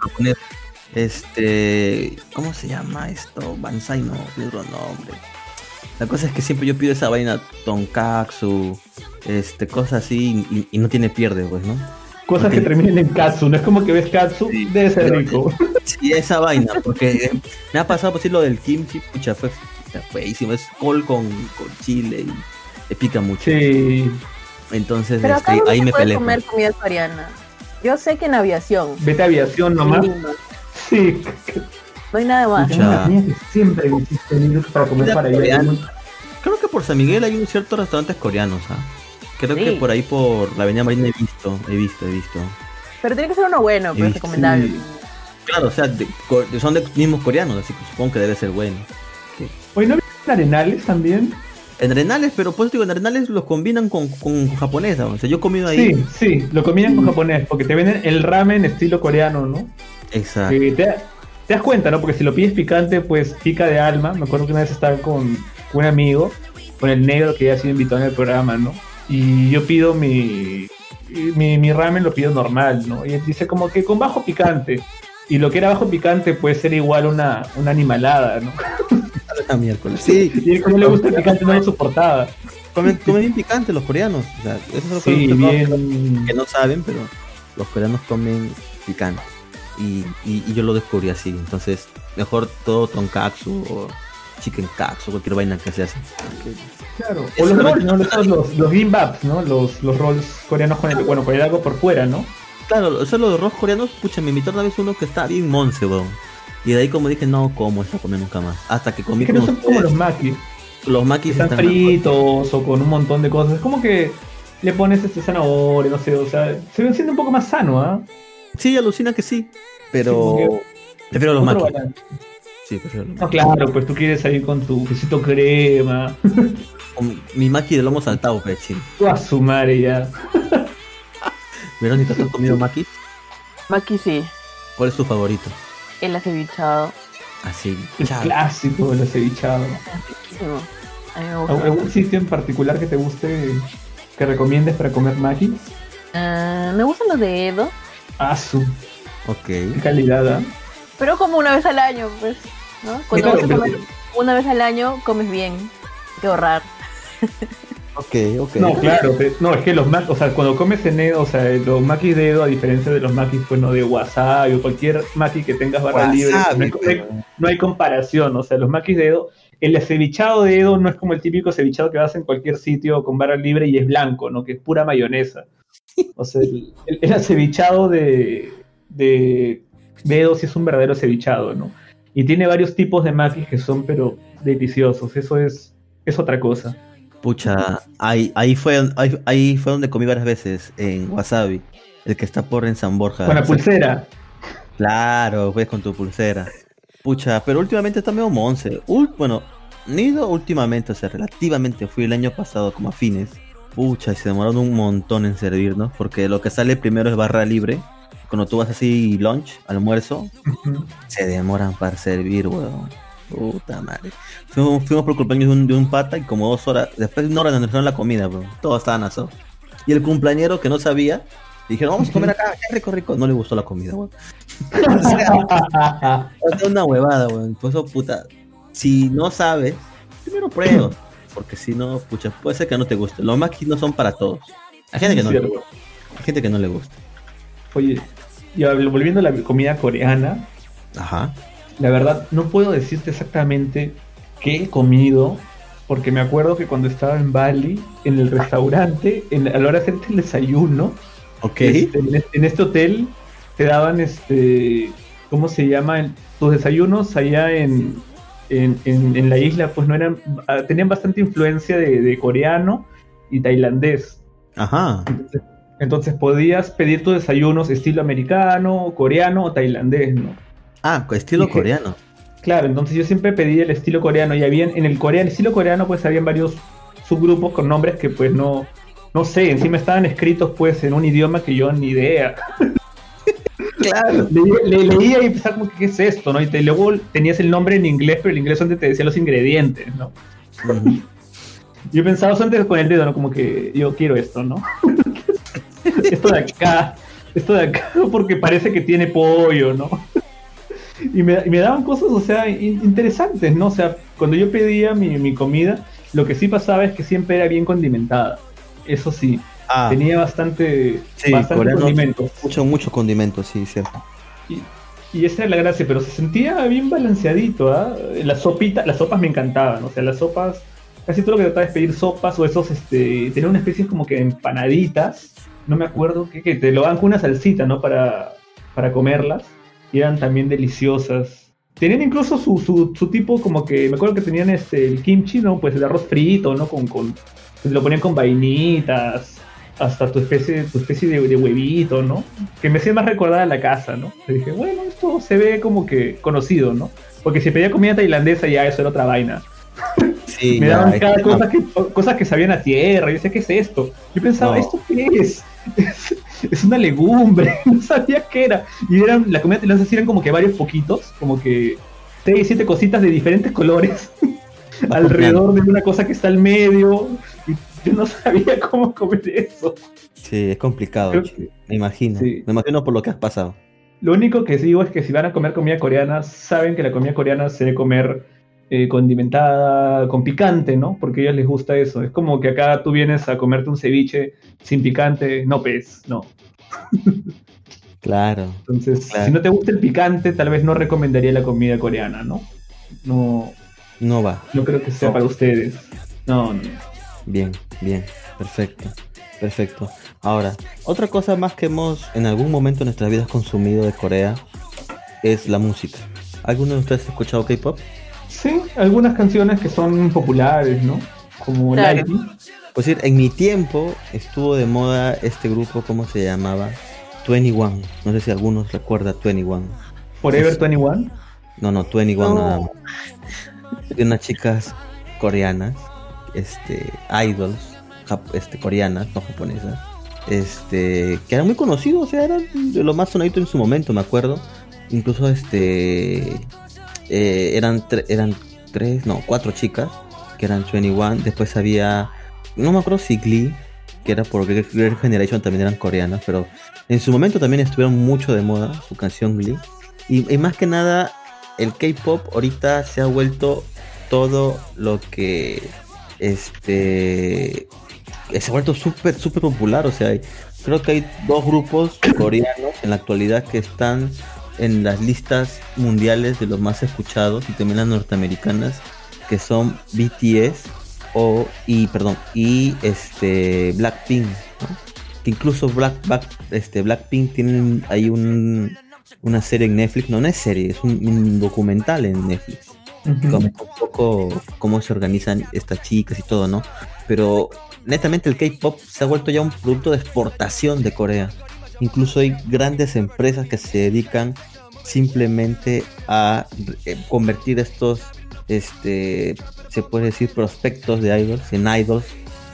japonés. Este, ¿cómo se llama esto? Bansai, no, tiene otro nombre. La cosa es que siempre yo pido esa vaina tonkatsu, este, cosas así y, y no tiene pierde, pues, ¿no? Cosas que terminen en katsu, no es como que ves katsu, Sí, debe ser rico. Sí, esa vaina, porque eh, me ha pasado por decir lo del kimchi, pucha, fue feísimo, es col con, con chile y le pica mucho. Sí, Entonces, Pero este, no ahí me peleé. comer comida coreana. Yo sé que en aviación. vete a aviación nomás. Sí, No hay nada más. Pucha. siempre ir para comer para allá. Creo que por San Miguel hay un ciertos restaurantes coreanos, ¿ah? Creo que por ahí por la Avenida Marina he visto, he visto, he visto. Pero tiene que ser uno bueno, pues Sí, recomendable. sí. Claro, o sea, de- co- son de mismos coreanos, así que supongo que debe ser bueno. Oye, ¿no viste arenales también? En Arenales, pero pues digo, en Arenales los combinan con, con japonesa, o sea, yo he comido ahí. Sí, sí, lo combinan con japonés, porque te venden el ramen estilo coreano, ¿no? Exacto. Que te, te das cuenta, ¿no? Porque si lo pides picante, pues pica de alma. Me acuerdo que una vez estaba con un amigo, con el negro que ya ha sido invitado en el programa, ¿no? Y yo pido mi, mi, mi ramen, lo pido normal, ¿no? Y él dice como que con bajo picante. Y lo que era bajo picante puede ser igual una, una animalada, ¿no? Ah, miércoles. Sí, Y él como le gusta el picante no lo soportaba. Comen, comen bien picante los coreanos. O sea, eso es lo Sí, que, bien. que no saben, pero los coreanos comen picante. Y, y, y yo lo descubrí así. Entonces, mejor todo tonkatsu o chicken katsu, cualquier vaina que se hace. Claro. O los lo rolls, ¿no? Los, los, los gimbaps, ¿no? Los, los rolls coreanos con el, bueno, con el algo por fuera, ¿no? Claro, eso lo de arroz coreanos, pucha, me invitó una vez uno que está bien monce, weón. Y de ahí como dije, no como esa comida nunca más. Hasta que comí Es que no son como los makis, los makis están están fritos o con un montón de cosas. Es como que le pones este zanahoria, no sé, o sea, se ve siendo un poco más sano, ¿ah? Sí, alucina que sí, pero Sí, prefiero los makis. balance. Sí, prefiero los No, claro, pues tú quieres salir con tu quesito crema, Con Mi maki de lomo saltado, pechín. tú a su madre ya. Verónica, ¿tú has comido makis? Maki sí, ¿Cuál es tu favorito? el acevichado. Así, El chao. clásico, el acevichado. A mí me ¿Algún gusta. algún sitio en particular que te guste, que recomiendes para comer makis? Ah, me gustan los de Edo, Ah, su Ok. qué calidad, ¿ah? Pero como una vez al año, pues, ¿no? Cuando Claro, vas a pero- comer una vez al año, comes bien. Hay que ahorrar. Ok, ok. No, claro, pe- no, es que los makis, o sea, cuando comes en Edo, o sea, los makis de Edo, a diferencia de los makis, pues no de wasabi o cualquier maki que tengas barra libre, no hay, no comparación, o sea, los makis de Edo, el acevichado de Edo no es como el típico acevichado que vas en cualquier sitio con barra libre y es blanco, ¿no? Que es pura mayonesa. O sea, el, el- el acevichado de, de, Edo sí es un verdadero acevichado, ¿no? Y tiene varios tipos de makis que son, pero deliciosos, eso es, es otra cosa. Pucha, ahí, ahí, fue, ahí, ahí fue donde comí varias veces, en Wasabi. El que está por en San Borja. Con la pulsera. Claro, pues con tu pulsera. Pucha, pero últimamente está medio monce. Ul- bueno, no he ido últimamente, o sea, relativamente fui el año pasado como a fines. Pucha, y se demoraron un montón en servirnos, porque lo que sale primero es barra libre. Cuando tú vas así lunch, almuerzo, se demoran para servir, weón. Puta madre. Fuimos, fuimos por cumpleaños de un, de un pata y como dos horas, después de una hora nos trajeron la comida, weón. Todos estaban asados. Y el cumpleañero que no sabía, dijeron, vamos a comer acá, qué rico, rico. No le gustó la comida, weón. O sea, es una huevada, weón. Por eso, puta, si no sabes, primero prueba. Porque si no, pucha, puede ser que no te guste. Los makis no son para todos. Hay gente que no le Cierto. gusta. Hay gente que no le gusta. Oye, y volviendo a la comida coreana, Ajá. la verdad no puedo decirte exactamente qué he comido, porque me acuerdo que cuando estaba en Bali, en el restaurante, en, a la hora de hacerte el desayuno, Ok. este, en, este, en este hotel te daban este, ¿cómo se llama? Tus desayunos allá en, en, en- en la isla, pues no eran, ah, tenían bastante influencia de, de coreano y tailandés. Ajá. Entonces, entonces podías pedir tus desayunos estilo americano, coreano o tailandés, ¿no? Ah, estilo Dije- coreano. Claro, entonces yo siempre pedí el estilo coreano y habían en el coreano, estilo coreano pues habían varios subgrupos con nombres que pues no no sé, encima estaban escritos pues en un idioma que yo ni idea. Claro. Le, le- leía y pensaba como que qué es esto, ¿no? Y te- luego tenías el nombre en inglés, pero el inglés donde te decía los ingredientes, ¿no? Yo pensaba antes con el dedo, ¿no? Como que yo quiero esto, ¿no? esto de acá, esto de acá, porque parece que tiene pollo, ¿no? y, me, y me daban cosas, o sea, in- interesantes, ¿no? O sea, cuando yo pedía mi, mi comida, lo que sí pasaba es que siempre era bien condimentada. Eso sí, Ah, tenía bastante, sí, bastante condimentos. mucho, mucho condimento, sí, cierto. Y, y esa es la gracia, pero se sentía bien balanceadito, ¿ah? Las sopitas, las sopas me encantaban, o sea, las sopas, casi todo lo que trataba es pedir sopas o esos, este, tenía una especie como que de empanaditas, no me acuerdo, que, que te lo dan con una salsita, ¿no? Para, para comerlas, y eran también deliciosas. Tenían incluso su, su, su tipo como que, me acuerdo que tenían este, el kimchi, ¿no? Pues el arroz frito, ¿no? Con, con, pues lo ponían con vainitas, hasta tu especie, tu especie de, de huevito, ¿no? Que me hacía más recordar a la casa, ¿no? Y dije, bueno, esto se ve como que conocido, ¿no? Porque si pedía comida tailandesa ya eso era otra vaina. Sí, me daban cada cosa que, cosas que sabían a tierra. Yo decía, ¿qué es esto? Yo pensaba, No. ¿esto qué es? Es? es una legumbre, no sabía qué era. Y eran, la comida tailandesa eran como que varios poquitos, como que seis, siete cositas de diferentes colores alrededor de una cosa que está al medio. Y yo no sabía cómo comer eso. Sí, es complicado, me imagino. Sí. Me imagino por lo que has pasado. Lo único que digo es que si van a comer comida coreana, saben que la comida coreana se debe comer eh, condimentada, con picante, ¿no? Porque a ellos les gusta eso. Es como que acá tú vienes a comerte un ceviche sin picante, no pez, no. Claro. Entonces, Claro. si no te gusta el picante, tal vez no recomendaría la comida coreana, ¿no? No, No va. no creo que sea para ustedes. No, no. Bien, bien. Perfecto. Perfecto. Ahora, otra cosa más que hemos en algún momento de nuestras vidas consumido de Corea es la música. ¿Alguno de ustedes ha escuchado K-pop? Sí, algunas canciones que son populares, ¿no? Como Claro. Lightning. Pues decir, en mi tiempo estuvo de moda este grupo, ¿cómo se llamaba? 21. No sé si algunos recuerda 21. Forever Es- 21. No, no, 21 No. nada más. De unas chicas coreanas, este, idols, jap- este, coreanas, no japonesas, este, que eran muy conocidos, o sea, eran de lo más sonadito en su momento, me acuerdo. Incluso, este, eh, eran, tre- eran tres, no, cuatro chicas, que eran 21. Después había, no me acuerdo si Glee, que era por Girl Generation, también eran coreanas, pero en su momento también estuvieron mucho de moda su canción Glee. Y, y más que nada, el K-pop ahorita se ha vuelto todo lo que este se ha vuelto súper súper popular o sea creo que hay dos grupos coreanos en la actualidad que están en las listas mundiales de los más escuchados y también las norteamericanas que son BTS o y perdón y este Blackpink ¿no? que incluso Black, Black- este Blackpink tienen ahí un una serie en Netflix, no, no es serie, es un, un documental en Netflix. Un poco cómo se organizan estas chicas y todo, ¿no? Pero netamente el K-pop se ha vuelto ya un producto de exportación de Corea. Incluso hay grandes empresas que se dedican simplemente a eh, convertir estos, este, se puede decir, prospectos de idols en idols,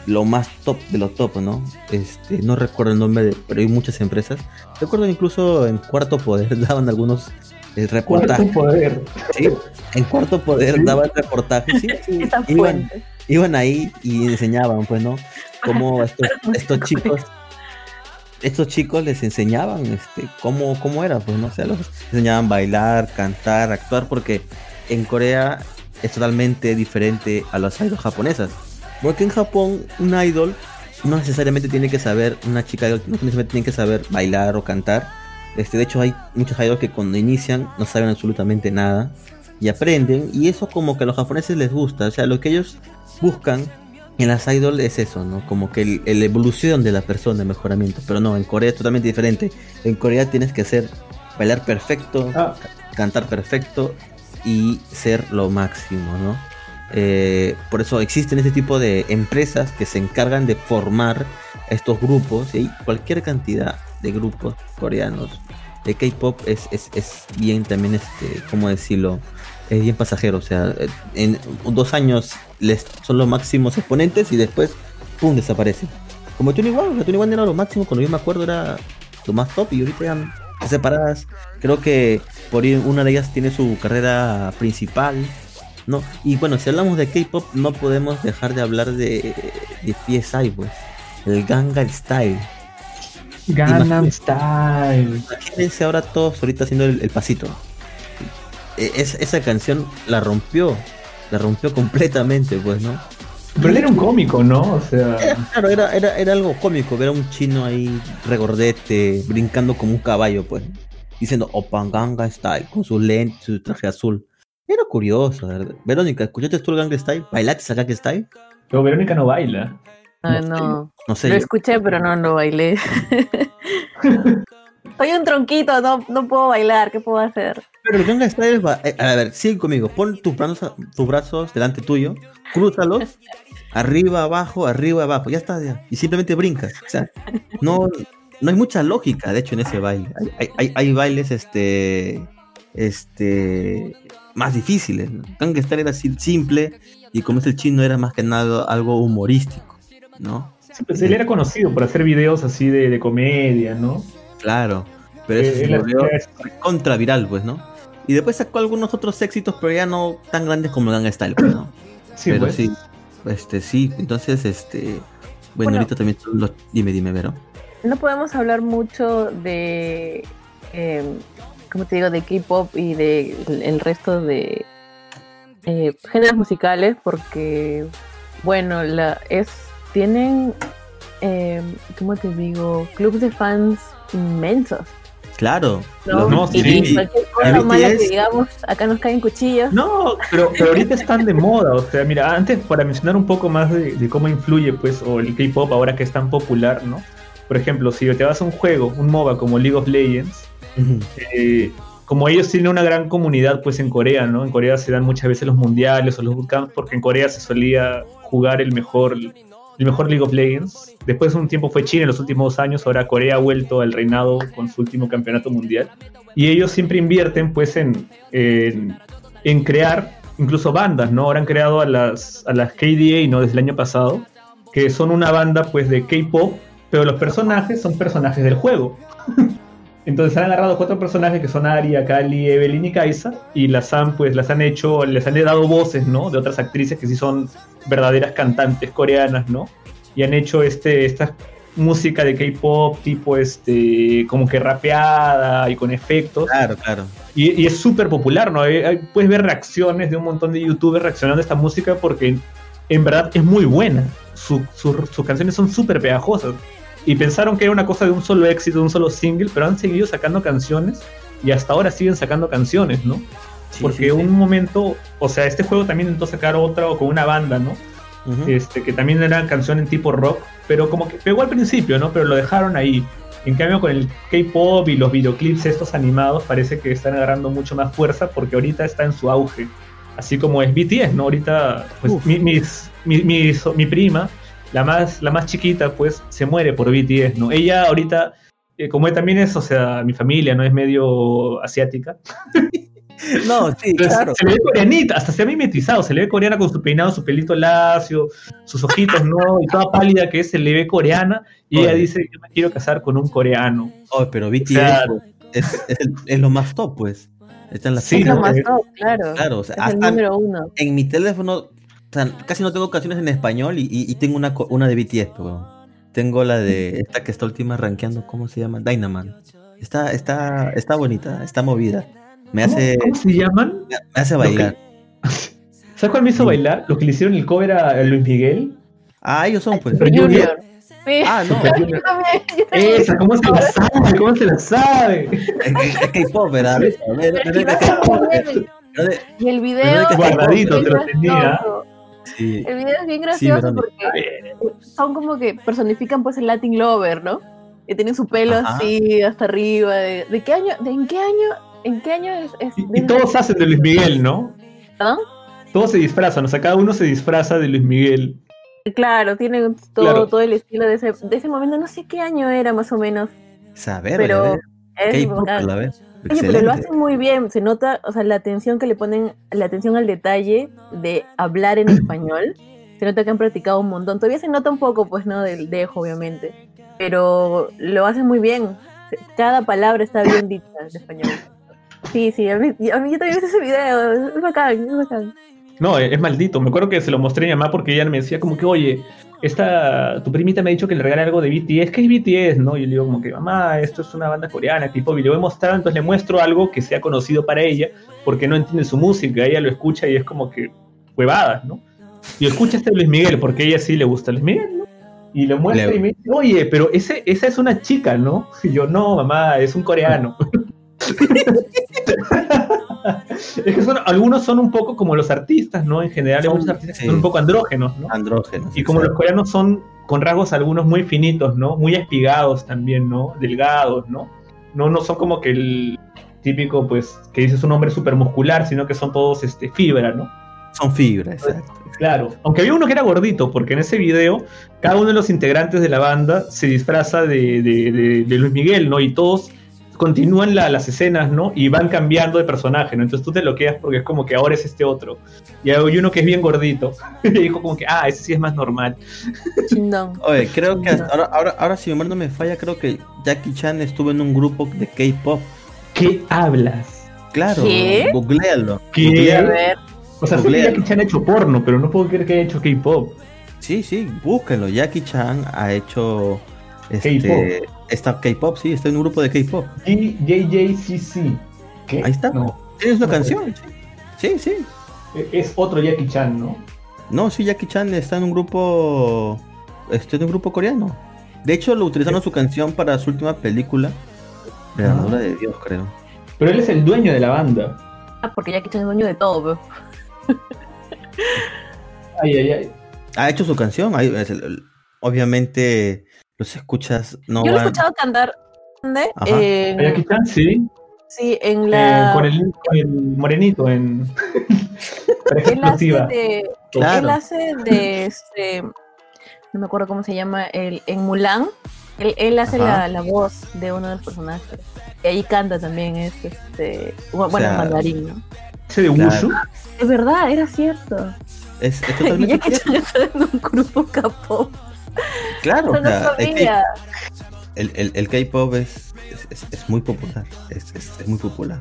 lo más top de lo top, ¿no? Este, no recuerdo el nombre, de- pero hay muchas empresas. Recuerdo incluso en Cuarto Poder daban algunos eh, Cuarto reportajes. poder. Sí, en Cuarto Poder Sí. daban reportajes. Sí, sí, iban, iban ahí y enseñaban, pues, ¿no? Cómo estos, estos chicos, estos chicos les enseñaban, este, cómo, cómo era, pues, ¿no? O sea, los enseñaban bailar, cantar, actuar, porque en Corea es totalmente diferente a las idols japonesas. Porque en Japón, un idol no necesariamente tiene que saber, una chica idol no necesariamente tiene que saber bailar o cantar. Este, de hecho, hay muchos idols que cuando inician no saben absolutamente nada y aprenden, y eso como que a los japoneses les gusta. O sea, lo que ellos buscan en las idols es eso, ¿no? Como que el, el evolución de la persona, el mejoramiento. Pero no, en Corea es totalmente diferente. En Corea tienes que hacer bailar perfecto, Ah, cantar perfecto y ser lo máximo, ¿no? Eh, por eso existen este tipo de empresas que se encargan de formar estos grupos y cualquier cantidad de grupos coreanos de K-pop es, es, es bien también este cómo decirlo es bien pasajero o sea en dos años les son los máximos exponentes y después pum desaparecen. Como Tony One, sea, Tony One era lo máximo cuando yo me acuerdo era lo más top y ahorita ya separadas. Creo que por una de ellas tiene su carrera principal no y bueno si hablamos de K-pop no podemos dejar de hablar de, de PSI pues. El Gangnam Style. Gangnam Style. Imagínense ahora todos ahorita haciendo el, el pasito. E- es- esa canción la rompió, la rompió completamente, pues, ¿no? Pero él era un cómico, ¿no? O sea, Claro, era, era, era algo cómico ver a un chino ahí regordete, brincando como un caballo, pues, diciendo Opanganga Style, con sus lentes, su traje azul. Era curioso, ¿verdad? Verónica, ¿escuchaste tú el Gangnam Style? ¿Bailaste a Gangnam Style? pero Verónica no baila. Ay, No no. No sé. Lo escuché, pero no lo bailé. Soy un tronquito, no, no puedo bailar, ¿qué puedo hacer? Pero el Gangnam Style es ba- eh, a ver, sigue conmigo. Pon tus brazos, tus brazos delante tuyo, crúzalos, arriba, abajo, arriba, abajo. Ya está, ya. Y simplemente brincas. O sea, no, no hay mucha lógica, de hecho, en ese baile. Hay, hay- hay- hay bailes, este, este, más difíciles. ¿no? Gangnam Style era así simple y como es el chino era más que nada algo humorístico, ¿no? Sí, pues él era conocido por hacer videos así de, de comedia, ¿no? Claro. Pero eso Eh, se volvió hacía eso. contra viral, pues, ¿no? Y después sacó algunos otros éxitos, pero ya no tan grandes como Gangnam Style, pues, ¿no? Sí, pero pues. sí, este sí, entonces este bueno, Bueno. ahorita también son los dime, dime, Vero. No podemos hablar mucho de, eh, ¿cómo te digo? De K-pop y de el, resto de, eh, géneros musicales porque, bueno, la es tienen, eh, ¿cómo te digo? Clubes de fans inmensos. Claro. ¿no? No, y sí. cualquier cosa El mala que BTS digamos, acá nos caen cuchillos. No, pero, pero ahorita están de moda. O sea, mira, antes para mencionar un poco más de, de cómo influye, pues, o el K-pop ahora que es tan popular, ¿no? Por ejemplo, si te vas a un juego, un MOBA como League of Legends, eh, como ellos tienen una gran comunidad, pues en Corea, ¿no? En Corea se dan muchas veces los mundiales o los bootcamps porque en Corea se solía jugar el mejor, el mejor League of Legends. Después un tiempo fue China en los últimos años, ahora Corea ha vuelto al reinado con su último campeonato mundial. Y ellos siempre invierten, pues, en, en, en crear incluso bandas, ¿no? Ahora han creado a las, a las KDA. Desde el año pasado, que son una banda, pues, de K-pop, pero los personajes son personajes del juego. Entonces han agarrado cuatro personajes que son Aria, Kali, Evelyn y Kaisa y las han pues las han hecho, les han dado voces, ¿no? De otras actrices que sí son verdaderas cantantes coreanas, ¿no? Y han hecho este esta música de K-pop tipo este como que rapeada y con efectos Claro, claro. y, y es súper popular, ¿no? Hay- hay- puedes ver reacciones de un montón de youtubers reaccionando a esta música porque en verdad es muy buena. Su- su- sus canciones son súper pegajosas. Y pensaron que era una cosa de un solo éxito, de un solo single, pero han seguido sacando canciones y hasta ahora siguen sacando canciones, ¿no? Sí, porque sí, sí. un momento, o sea, este juego también intentó sacar otra o con una banda, ¿no? Ujú. este, que también era canción en tipo rock, pero como que pegó al principio, ¿no? Pero lo dejaron ahí. En cambio, con el K-pop y los videoclips estos animados, parece que están agarrando mucho más fuerza porque ahorita está en su auge. Así como es BTS, ¿no? Ahorita, pues, mi, mis- mi, mi so- mi prima, la más, la más chiquita, pues, se muere por BTS, ¿no? Ella ahorita, eh, como también es, o sea, mi familia, ¿no? Es medio asiática. No, sí, Entonces, claro. Se le ve coreanita, hasta se ha mimetizado, se le ve coreana con su peinado, su pelito lacio, sus ojitos, ¿no? Y toda pálida que es, se le ve coreana. Y ella dice, yo me quiero casar con un coreano. Oh, pero BTS sea, pues, es, es, el- es lo más top, pues. Está en la Sí, es lo más eh, top, claro. Claro, o sea, es el número uno. en mi teléfono, o sea, casi no tengo canciones en español y, y- y tengo una, co- una de BTS, pero tengo la de esta que está última rankeando, ¿cómo se llama? Dynaman. Está, está, está bonita, está movida. Me ¿Cómo, hace, cómo se llaman? me hace bailar. ¿Sabes cuál me hizo bailar? Los que le hicieron el cover a Luis Miguel. Ah, ellos son, pues. Super Junior. Junior. Sí. Ah, no. Esa, ¿cómo se la sabe? ¿Cómo se la sabe? es, K-pop, ¿verdad? Pero. Pero- Y el Pero video guardadito, te lo tenía. Sí. El video es bien gracioso porque son como que personifican pues el Latin Lover, ¿no? Que tienen su pelo Ajá. así hasta arriba. ¿De, de qué año? ¿De en qué año? ¿En qué año es? es Y, todos hacen de Luis Miguel, ¿no? ¿Perdón? Todos se disfrazan, o sea, cada uno se disfraza de Luis Miguel. Claro, tienen todo, Claro. todo el estilo de ese, de ese momento. No sé qué año era más o menos, Saber, pero es a bacán. Oye, pero lo hacen muy bien, se nota, o sea, la atención que le ponen, la atención al detalle de hablar en español, se nota que han practicado un montón. Todavía se nota un poco, pues, ¿no? Del dejo, obviamente, pero lo hacen muy bien. Cada palabra está bien dicha en español. Sí, sí, a mí, a mí yo también hice ese video, es bacán, es bacán. No, es, es maldito. Me acuerdo que se lo mostré a mi mamá porque ella me decía como que, oye, esta, tu primita me ha dicho que le regale algo de BTS. ¿Qué es BTS? ¿No? Y yo le digo como que, mamá, esto es una banda coreana, tipo, y le voy a mostrar, entonces le muestro algo que sea conocido para ella, porque no entiende su música. Ella lo escucha y es como que huevadas, ¿no? Y escucha este Luis Miguel, porque a ella sí le gusta Luis Miguel, ¿no? Y le muestra Le- y me dice, oye, pero ese, esa es una chica, ¿no? Y yo, no, mamá, es un coreano. es que son, algunos son un poco como los artistas, ¿no? En general hay Son- muchos artistas que son un poco andrógenos, ¿no? Andrógenos. Y como los coreanos son con rasgos algunos muy finitos, ¿no? Muy espigados también, ¿no? Delgados, ¿no? No, no son como que el típico, pues, que dices un hombre súper muscular, sino que son todos este, fibra, ¿no? Son fibra, exacto. Claro, aunque había uno que era gordito, porque en ese video cada uno de los integrantes de la banda se disfraza de, de- de- de Luis Miguel, ¿no? Y todos continúan la- las escenas, ¿no? Y van cambiando de personaje, ¿no? Entonces tú te lo quedas porque es como que ahora es este otro. Y hay uno que es bien gordito. y dijo como que, ah, ese sí es más normal. Chindón. Oye, creo que ahora, ahora, ahora si mi memoria no me falla, creo que Jackie Chan estuvo en un grupo de K-pop. ¿Qué hablas? Claro, ¿Qué? googlealo. ¿Qué? A Googlealo. ver, O sea, sí Googlea. Jackie Chan ha hecho porno, pero no puedo creer que haya hecho K-pop. Sí, sí, búsquenlo. Jackie Chan ha hecho este, esta K-pop, sí, está en un grupo de K-pop. G- JJCC. ¿Qué? Ahí está. No. ¿Tienes una No, canción? Sí, sí. E- Es otro Jackie Chan, ¿no? No, sí, Jackie Chan está en un grupo. Está en un grupo coreano. De hecho, lo utilizaron su canción para su última película. De la Ah. de Dios, creo. Pero él es el dueño de la banda. Ah, porque Jackie Chan es dueño de todo, pero. Ay, ay, ay. Ha hecho su canción. obviamente, los escuchas no Yo lo he escuchado cantar ¿dónde? Ajá. En- A Jackie Chan, sí. sí, en Eh, la. con, el, con el morenito en. Él hace de. Claro. Él hace de este. No me acuerdo cómo se llama. El, en Mulan. Él, él hace la, la voz de uno de los personajes. Y ahí canta también. Es este. Bueno, sea, mandarín, ¿no? Ese de Claro. Es verdad, era cierto. Es, es totalmente. Chan está en un grupo capó. Claro, o No sea, el sabía. el, el- el K-pop es, es, es- es muy popular, es, es- es muy popular.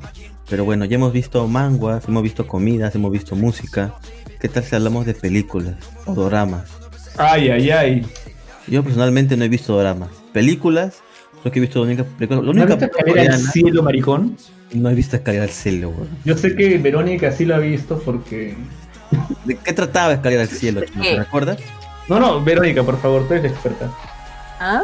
Pero bueno, ya hemos visto manguas, hemos visto comidas, hemos visto música. ¿Qué tal si hablamos de películas o doramas? Ay, ay, ay. Yo personalmente no he visto doramas. Películas, lo que he visto, la única película, la ¿No has visto Escalera al cielo, maricón? no he visto Escalera al cielo, weón. Yo sé que Verónica sí lo ha visto porque. ¿De qué trataba Escalera al cielo? ¿Te qué? No, no, Verónica, por favor, tú eres la experta. ¿Ah?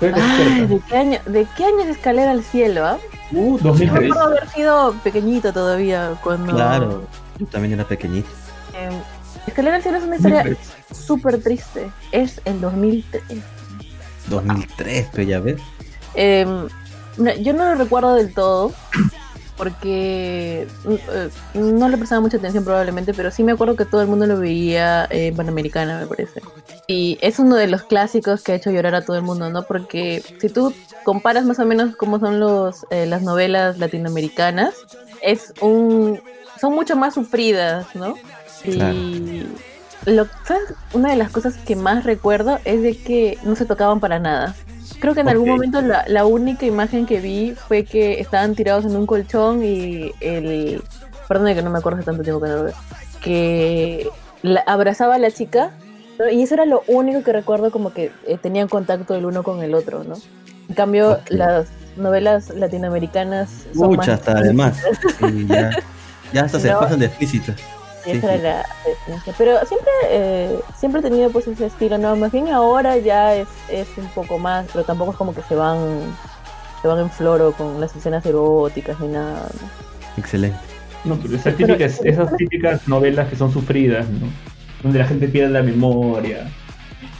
Tú eres la Ay, experta. ¿de qué año, de qué año es Escalera al Cielo? ah? Uh, Yo 2003. recuerdo haber sido pequeñito todavía cuando. Claro, yo también era pequeñito. eh, Escalera al Cielo es una historia 2003. súper triste. Es el 2003. 2003, pero ya ves. Eh, mira, yo no lo recuerdo del todo porque mm, eh, no le prestaba mucha atención probablemente, pero sí me acuerdo que todo el mundo lo veía en Panamericana, me parece. Y es uno de los clásicos que ha hecho llorar a todo el mundo, ¿no? Porque si tú comparas más o menos cómo son los, eh, las novelas latinoamericanas, es un, son mucho más sufridas, ¿no? Y lo, ¿sabes? una de las cosas que más recuerdo es de que no se tocaban para nada. Creo que en algún momento la, la única imagen que vi fue que estaban tirados en un colchón y el... Perdón que no me acuerdo hace tanto tiempo que no lo veo. Que la- abrazaba a la chica ¿no? y eso era lo único que recuerdo como que eh, tenían contacto el uno con el otro, ¿no? En cambio, las novelas latinoamericanas son Mucha más hasta además. Sí, ya, ya hasta se No. pasan de explícitas. Y Sí, esa sí. era la diferencia. Pero siempre, eh, siempre he tenido pues ese estilo, ¿no? Más bien ahora ya es, es un poco más, pero tampoco es como que se van, se van en floro con las escenas eróticas ni nada, ¿no? Excelente. No, pero esas típicas, esas típicas novelas que son sufridas, ¿no? Donde la gente pierde la memoria.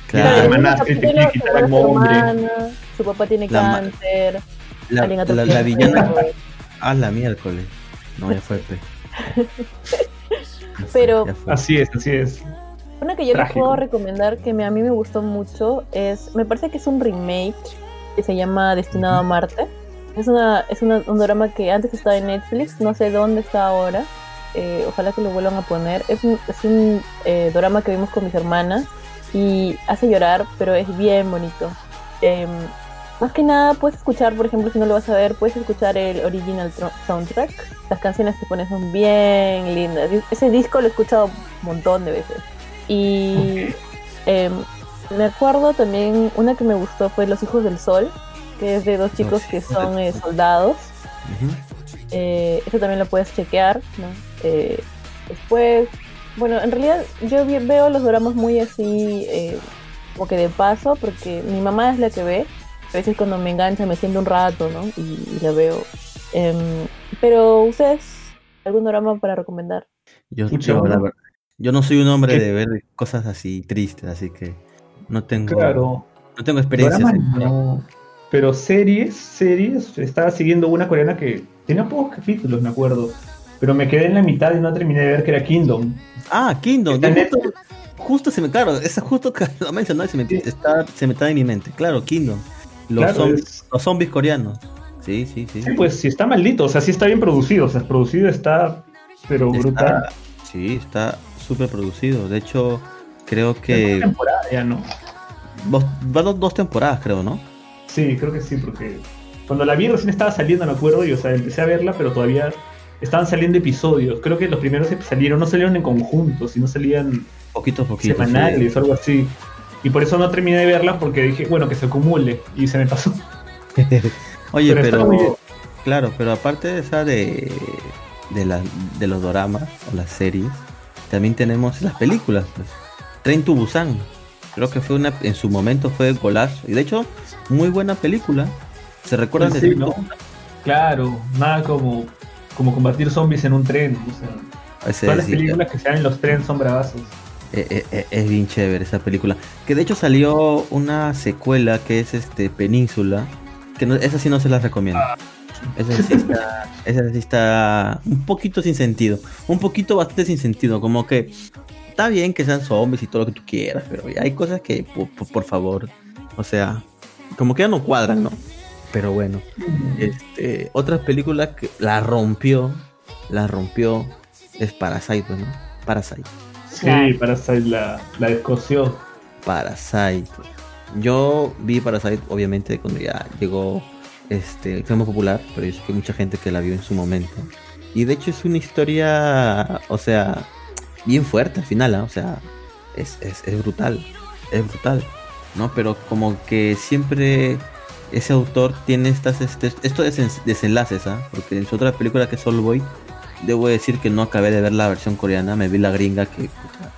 Claro. La en hermana ese que se capítulo quiere quitar al su hermana, su papá tiene La cáncer, La, la, la a villana. Ah, la miércoles. No, ya fue, pe. Ya fue, Pero-. Así es, así es. Una que yo Trágico. les puedo recomendar que me- a mí me gustó mucho es, me parece que es un remake que se llama Destinado a Marte. Es una es una- un drama que antes estaba en Netflix, no sé dónde está ahora. eh, ojalá que lo vuelvan a poner. Es un, es un eh, drama que vimos con mis hermanas y hace llorar, pero es bien bonito. Em, más que nada puedes escuchar, por ejemplo, si no lo vas a ver, puedes escuchar el original soundtrack. Las canciones que ponen son bien lindas. Ese disco lo he escuchado un montón de veces. Y em, me acuerdo también, una que me gustó fue Los Hijos del Sol, que es de dos chicos que son eh, Sol. soldados. Eh, eso también lo puedes chequear, ¿no? Eh, después, bueno, en realidad yo veo los dramas muy así, como que de paso, porque mi mamá es la que ve. A veces cuando me engancha me siento un rato, ¿no? Y, y la veo. Em, pero ustedes, ¿algún drama para recomendar? Yo, Pucha, yo, la bueno. verdad, yo no soy un hombre ¿Qué? de ver cosas así tristes, así que no tengo, Claro. no tengo no. Pero series, series, estaba siguiendo una coreana que tenía pocos capítulos, me acuerdo. Pero me quedé en la mitad y no terminé de ver que era Kingdom. Ah, Kingdom. Justo, justo se me, claro, esa justo que lo mencionó y se me, Sí. está, se me está en mi mente. Claro, Kingdom. Los, Claro, zombies, es- los zombies coreanos. Sí, sí, sí. Sí, pues sí está maldito, o sea, sí está bien producido, o sea, producido está, pero Está- brutal. sí, está súper producido. De hecho, creo que temporada ya, ¿no? dos, va dos, dos temporadas, creo, ¿no? Sí, creo que sí, porque cuando la vi recién estaba saliendo, me acuerdo, y o sea, empecé a verla, pero todavía estaban saliendo episodios. Creo que los primeros salieron no salieron en conjunto, sino salían Poquito a poquito. sí. semanales o algo así. Y por eso no terminé de verla porque dije, bueno, que se acumule, y se me pasó. Oye, Pero claro, pero aparte de esa de, de, la- de los doramas o las series, también tenemos las películas. Pues. Train to Busan. Creo que fue una, en su momento fue golazo. Y de hecho, muy buena película. ¿Se recuerdan Pues de sí. Claro, nada como, como combatir zombies en un tren. O sea, todas las películas que se dan en los trenes son bravazos. Eh, eh, eh, es bien chévere esa película. Que de hecho salió una secuela que es este Península. Que no, esa sí no se la recomiendo. Esa sí, está, esa sí está un poquito sin sentido. Un poquito bastante sin sentido. Como que está bien que sean zombies y todo lo que tú quieras. Pero hay cosas que, por, favor. O sea, como que ya no cuadran, ¿no? Pero bueno. Este, otra película que la rompió. La rompió. Es Parasite, ¿no? Parasite. Sí. Parasite la, la descoció. Parasite. Yo vi Parasite, obviamente, cuando ya llegó este fue muy popular, pero yo sé que hay mucha gente que la vio en su momento. Y de hecho es una historia, o sea, bien fuerte al final, ¿ah? o sea, es, es, es brutal, es brutal, ¿no? Pero como que siempre ese autor tiene estas, este, estos desen- desenlaces, ¿ah? Porque en su otra película que es All Boy, debo decir que no acabé de ver la versión coreana, me vi la gringa que puta,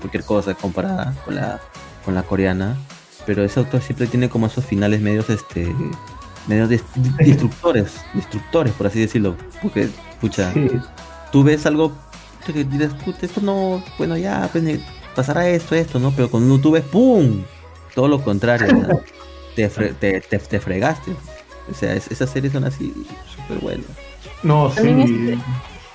cualquier cosa comparada con la, con la coreana. Pero ese autor siempre tiene como esos finales medios, este, medios des- destructores, destructores, por así decirlo. Porque, pucha, Sí. tú ves algo que dirás, puta, esto no, bueno, ya, pues, pasará esto, esto, ¿no? Pero cuando tú ves, ¡pum! Todo lo contrario, te, fre- te, te, te fregaste. O sea, es- esas series son así, súper buenas. No, También sí.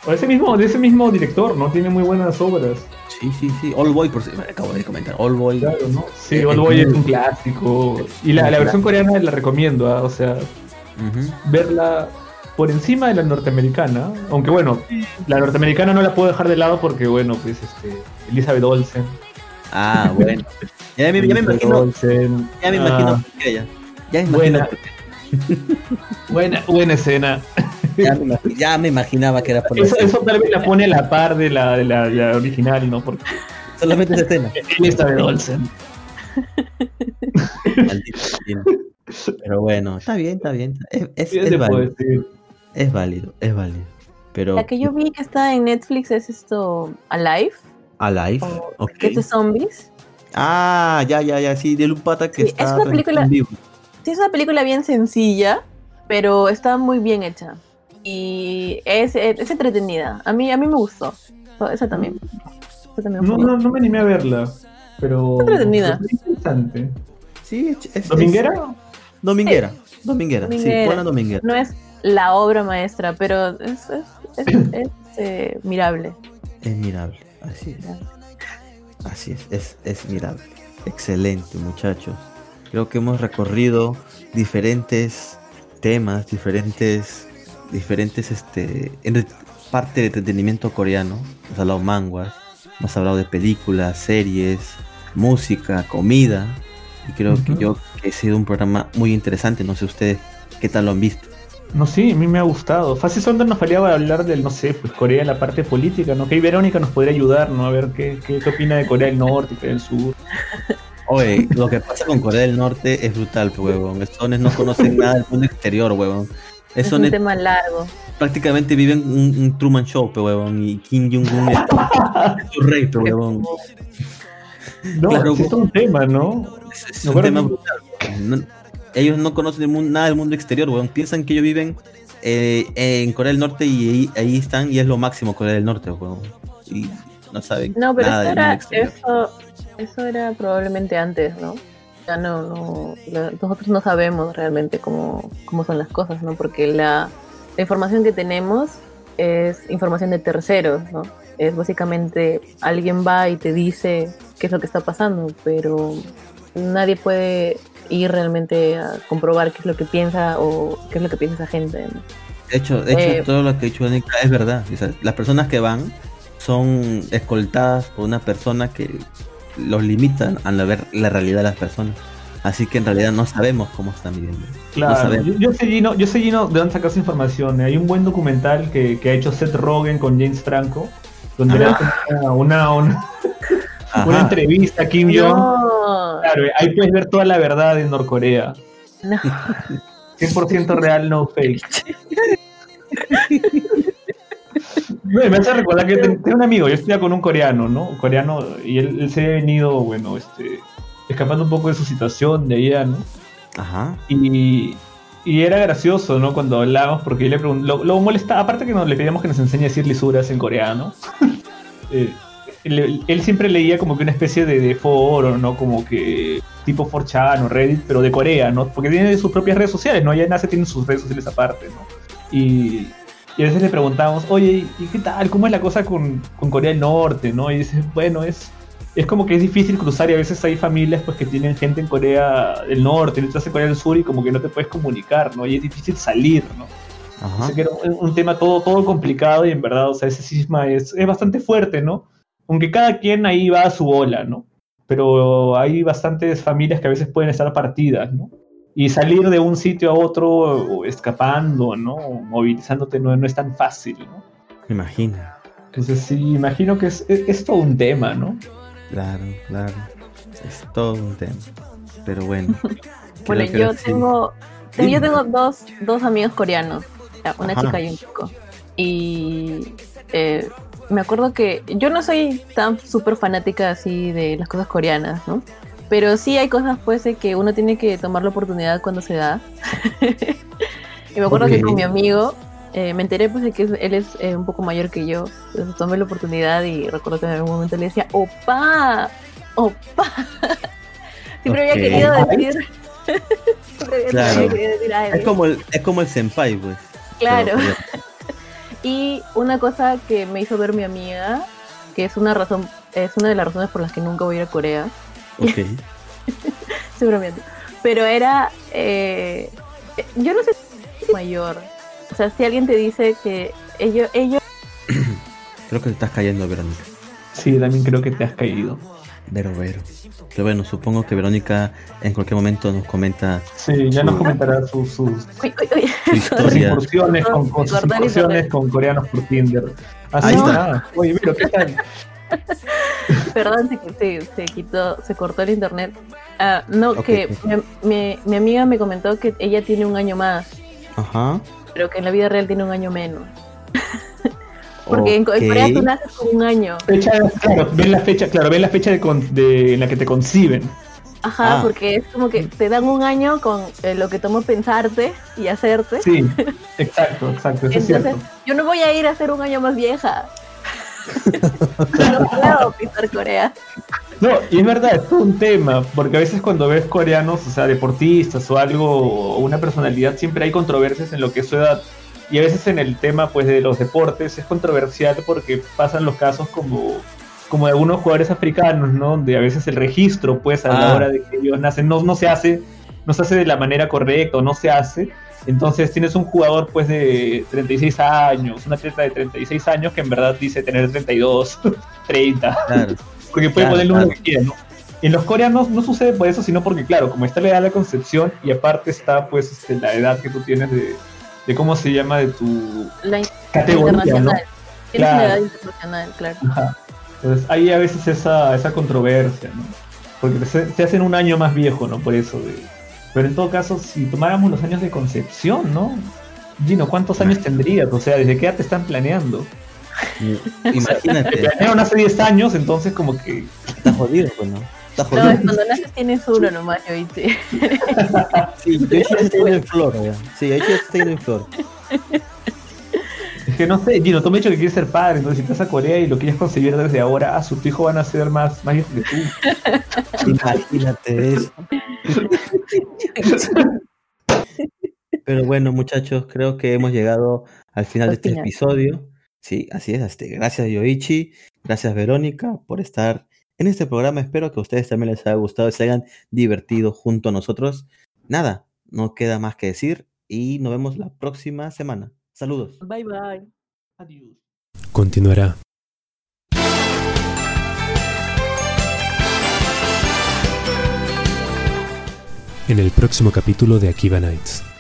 O ese mismo, de ese mismo director, ¿no? Tiene muy buenas obras. Sí, sí, sí. All Boy, por si me acabo de comentar. All Boy. Claro, ¿no? Sí, Eh, eh, Boy es un clásico. Y la, la versión coreana la recomiendo, ¿ah? o sea, verla por encima de la norteamericana. Aunque bueno, la norteamericana no la puedo dejar de lado porque, bueno, pues este, Elizabeth Olsen. Ah, bueno. Ya me, ya me Elizabeth imagino, Olsen. ya me Ah, imagino por qué ya. Ya me imagino buena, buena escena. Ya me, imagi- ya me imaginaba que era por Eso, eso tal vez la pone a la par de la, de la, de la original, ¿no? Porque Solamente esa escena. Elizabeth Olsen. Maldito. Pero bueno, está bien, está bien. Es, es, ¿Qué es te puedo válido, es válido, es válido. Pero La que yo vi que está en Netflix es esto, Alive, Alive, o ok. que es de zombies. Ah, ya, ya, ya, sí, de un pata que Sí, está es una película- en vivo. Sí, es una película bien sencilla, pero está muy bien hecha. Y es, es, es entretenida. A mí, a mí me gustó. Esa también. Esa también No, no, no me animé a verla. Pero. Entretenida. pero es interesante. Sí, es, es- ¿Dominguera? es- dominguera, dominguera, sí, Dominguera. ponla dominguera. No es la obra maestra, pero es, es, es, es, eh, mirable. Es mirable, así es. Así es, es, es mirable. Excelente, muchachos. Creo que hemos recorrido diferentes temas, diferentes, diferentes, este, en parte de entretenimiento coreano. Hemos hablado manguas, hemos hablado de películas, series, música, comida. Y creo que yo que he sido un programa muy interesante. No sé ustedes qué tal lo han visto. No, sí, a mí me ha gustado. Fácil Sonda nos faltaba hablar del, no sé, pues Corea en la parte política, ¿no? Que Verónica nos podría ayudar, ¿no? A ver qué, qué, qué opina de Corea del Norte y Corea del Sur. Oye, lo que pasa con Corea del Norte es brutal, pues, huevón. Estos no conocen nada del mundo exterior, huevón. Es Esos un net- tema largo. prácticamente viven un, un Truman Show, pe huevón, y Kim Jong-un es, es su rey, pe huevón. No, Claro, es un tema, ¿no? Es, es un tema brutal. No- ellos no conocen el mundo- nada del mundo exterior, huevón. Piensan que ellos viven eh, en Corea del Norte y ahí, ahí están y es lo máximo Corea del Norte, huevón. Y no saben No, pero nada eso del mundo era, exterior. eso, eso era probablemente antes, ¿no? No, no, la- nosotros no sabemos realmente cómo, cómo son las cosas, ¿no? Porque la, la información que tenemos es información de terceros, ¿no? Es básicamente alguien va y te dice qué es lo que está pasando, pero nadie puede ir realmente a comprobar qué es lo que piensa o qué es lo que piensa esa gente, ¿no? De hecho, de hecho Eh, todo lo que ha dicho Danica es verdad. O sea, las personas que van son escoltadas por una persona que los limita a la ver la realidad de las personas. Así que en realidad no sabemos cómo están viviendo. Claro, yo, yo sé Gino, yo sé Gino de dónde sacas información. Hay un buen documental que, que ha hecho Seth Rogen con James Franco, donde le hacen una, una, una- Ajá. una entrevista a Kim Jong. No, Claro, ahí puedes ver toda la verdad de Norcorea. no. 100% real, no fake. Me me hace recordar que ten- tengo un amigo, yo estudiaba con un coreano, ¿no? Un coreano, y él, él se había venido, bueno, este, escapando un poco de su situación de allá, ¿no? Ajá. Y, y era gracioso, ¿no? Cuando hablábamos, porque yo le pregun- lo, lo molestaba, aparte que nos, le pedíamos que nos enseñe a decir lisuras en coreano, eh, él, él siempre leía como que una especie de, de foro, ¿no? Como que tipo 4chan o Reddit, pero de Corea, ¿no? Porque tiene sus propias redes sociales, ¿no? Ya nace tiene sus redes sociales aparte, ¿no? Y, y a veces le preguntábamos, oye, ¿y qué tal? ¿Cómo es la cosa con, con Corea del Norte, ¿no? Y dice, bueno, es, es como que es difícil cruzar y a veces hay familias pues que tienen gente en Corea del Norte y otras en Corea del Sur y como que no te puedes comunicar, ¿no? Y es difícil salir, ¿no? Ajá. Así que era un, un tema todo, todo complicado y en verdad, o sea, ese cisma es, es bastante fuerte, ¿no? Aunque cada quien ahí va a su bola, ¿no? Pero hay bastantes familias que a veces pueden estar partidas, ¿no? Y salir de un sitio a otro o escapando, ¿no? O movilizándote no, no es tan fácil, ¿no? Me imagino. Entonces sí, imagino que es, es, es todo un tema, ¿no? Claro, claro. Es todo un tema. Pero bueno. Bueno, yo sí. tengo, yo tengo dos, dos amigos coreanos, una Ajá. chica y un chico. Y eh, me acuerdo que yo no soy tan súper fanática así de las cosas coreanas, ¿no? Pero sí hay cosas pues de que uno tiene que tomar la oportunidad cuando se da. y me acuerdo que con mi amigo eh, me enteré pues de que él es eh, un poco mayor que yo. Entonces tomé la oportunidad y recuerdo que en algún momento le decía, ¡Opa! ¡Opa! Siempre había querido decir... Siempre había Claro. querido decir, "Ay, Es como el, es como el senpai, pues. Claro. Pero- Y una cosa que me hizo ver mi amiga, que es una razón, es una de las razones por las que nunca voy a ir a Corea, ok. estoy bromeando, pero era, eh, yo no sé si es mayor, o sea, si alguien te dice que ellos, ellos, Creo que te estás cayendo, Verónica. Sí, también creo que te has caído. Vero, Vero. Pero bueno, supongo que Verónica en cualquier momento nos comenta Sí, ya nos Su- comentará sus, sus, uy, uy, uy, su sus incursiones, con, con sus incursiones con coreanos por Tinder. Así Ahí está. Oye, mira, ¿qué tal? perdón, se, se, se quitó, se cortó el internet. Ah, no, que mi, mi- mi amiga me comentó que ella tiene un año más, Ajá. pero que en la vida real tiene un año menos. Porque en, Co- en Corea tú naces con un año. Fecha, claro, ven la fecha, claro, ven la fecha de, con- de- en la que te conciben. Ajá, Ah. porque es como que te dan un año con eh, lo que tomó pensarte y hacerte. Sí, exacto, exacto, eso es Entonces, cierto. yo no voy a ir a ser un año más vieja. No puedo pisar Corea. No, y es verdad, es un tema, porque a veces cuando ves coreanos, o sea, deportistas o algo, o una personalidad, siempre hay controversias en lo que es su edad. Y a veces en el tema pues de los deportes es controversial porque pasan los casos como, como de algunos jugadores africanos, ¿no? Donde a veces el registro, pues, a la Ah. hora de que ellos nacen, no, no se hace, no se hace de la manera correcta o no se hace. Entonces tienes un jugador pues de 36 años, un atleta de 36 años que en verdad dice tener 32, 30. Claro. Porque puede Claro, poner el número claro. que quiera, ¿no? En los coreanos no sucede por eso, sino porque, claro, como está la edad de la concepción y aparte está, pues, este, la edad que tú tienes de, de cómo se llama, de tu La categoría. Tienes Claro. la edad internacional, claro. Ajá. Entonces, hay a veces esa, esa controversia, ¿no? Porque se, se hacen un año más viejo, ¿no? Por eso. De... Pero en todo caso, si tomáramos los años de concepción, ¿no? Gino, ¿cuántos años tendrías? O sea, ¿desde qué edad te están planeando? Te Imagínate, planearon hace 10 años, entonces como que... está jodido, pues, ¿no? Está No, jodido. es cuando naces tienes uno nomás, yo hice. Sí, yo estoy en flor, ya. Sí, yo estoy en flor. Es que no sé, Gino, tú me has dicho que quieres ser padre, entonces si te vas a Corea y lo quieres concebir desde ahora, ah, su hijo van a ser más, más viejos que tú. Imagínate eso. Pero bueno, muchachos, creo que hemos llegado al final de este episodio. Sí, así es. Este, gracias, Yoichi. Gracias, Verónica, por estar en este programa. Espero que a ustedes también les haya gustado y se hayan divertido junto a nosotros. Nada, no queda más que decir y nos vemos la próxima semana. Saludos. Bye bye. Adiós. Continuará. En el próximo capítulo de Akiba Nights.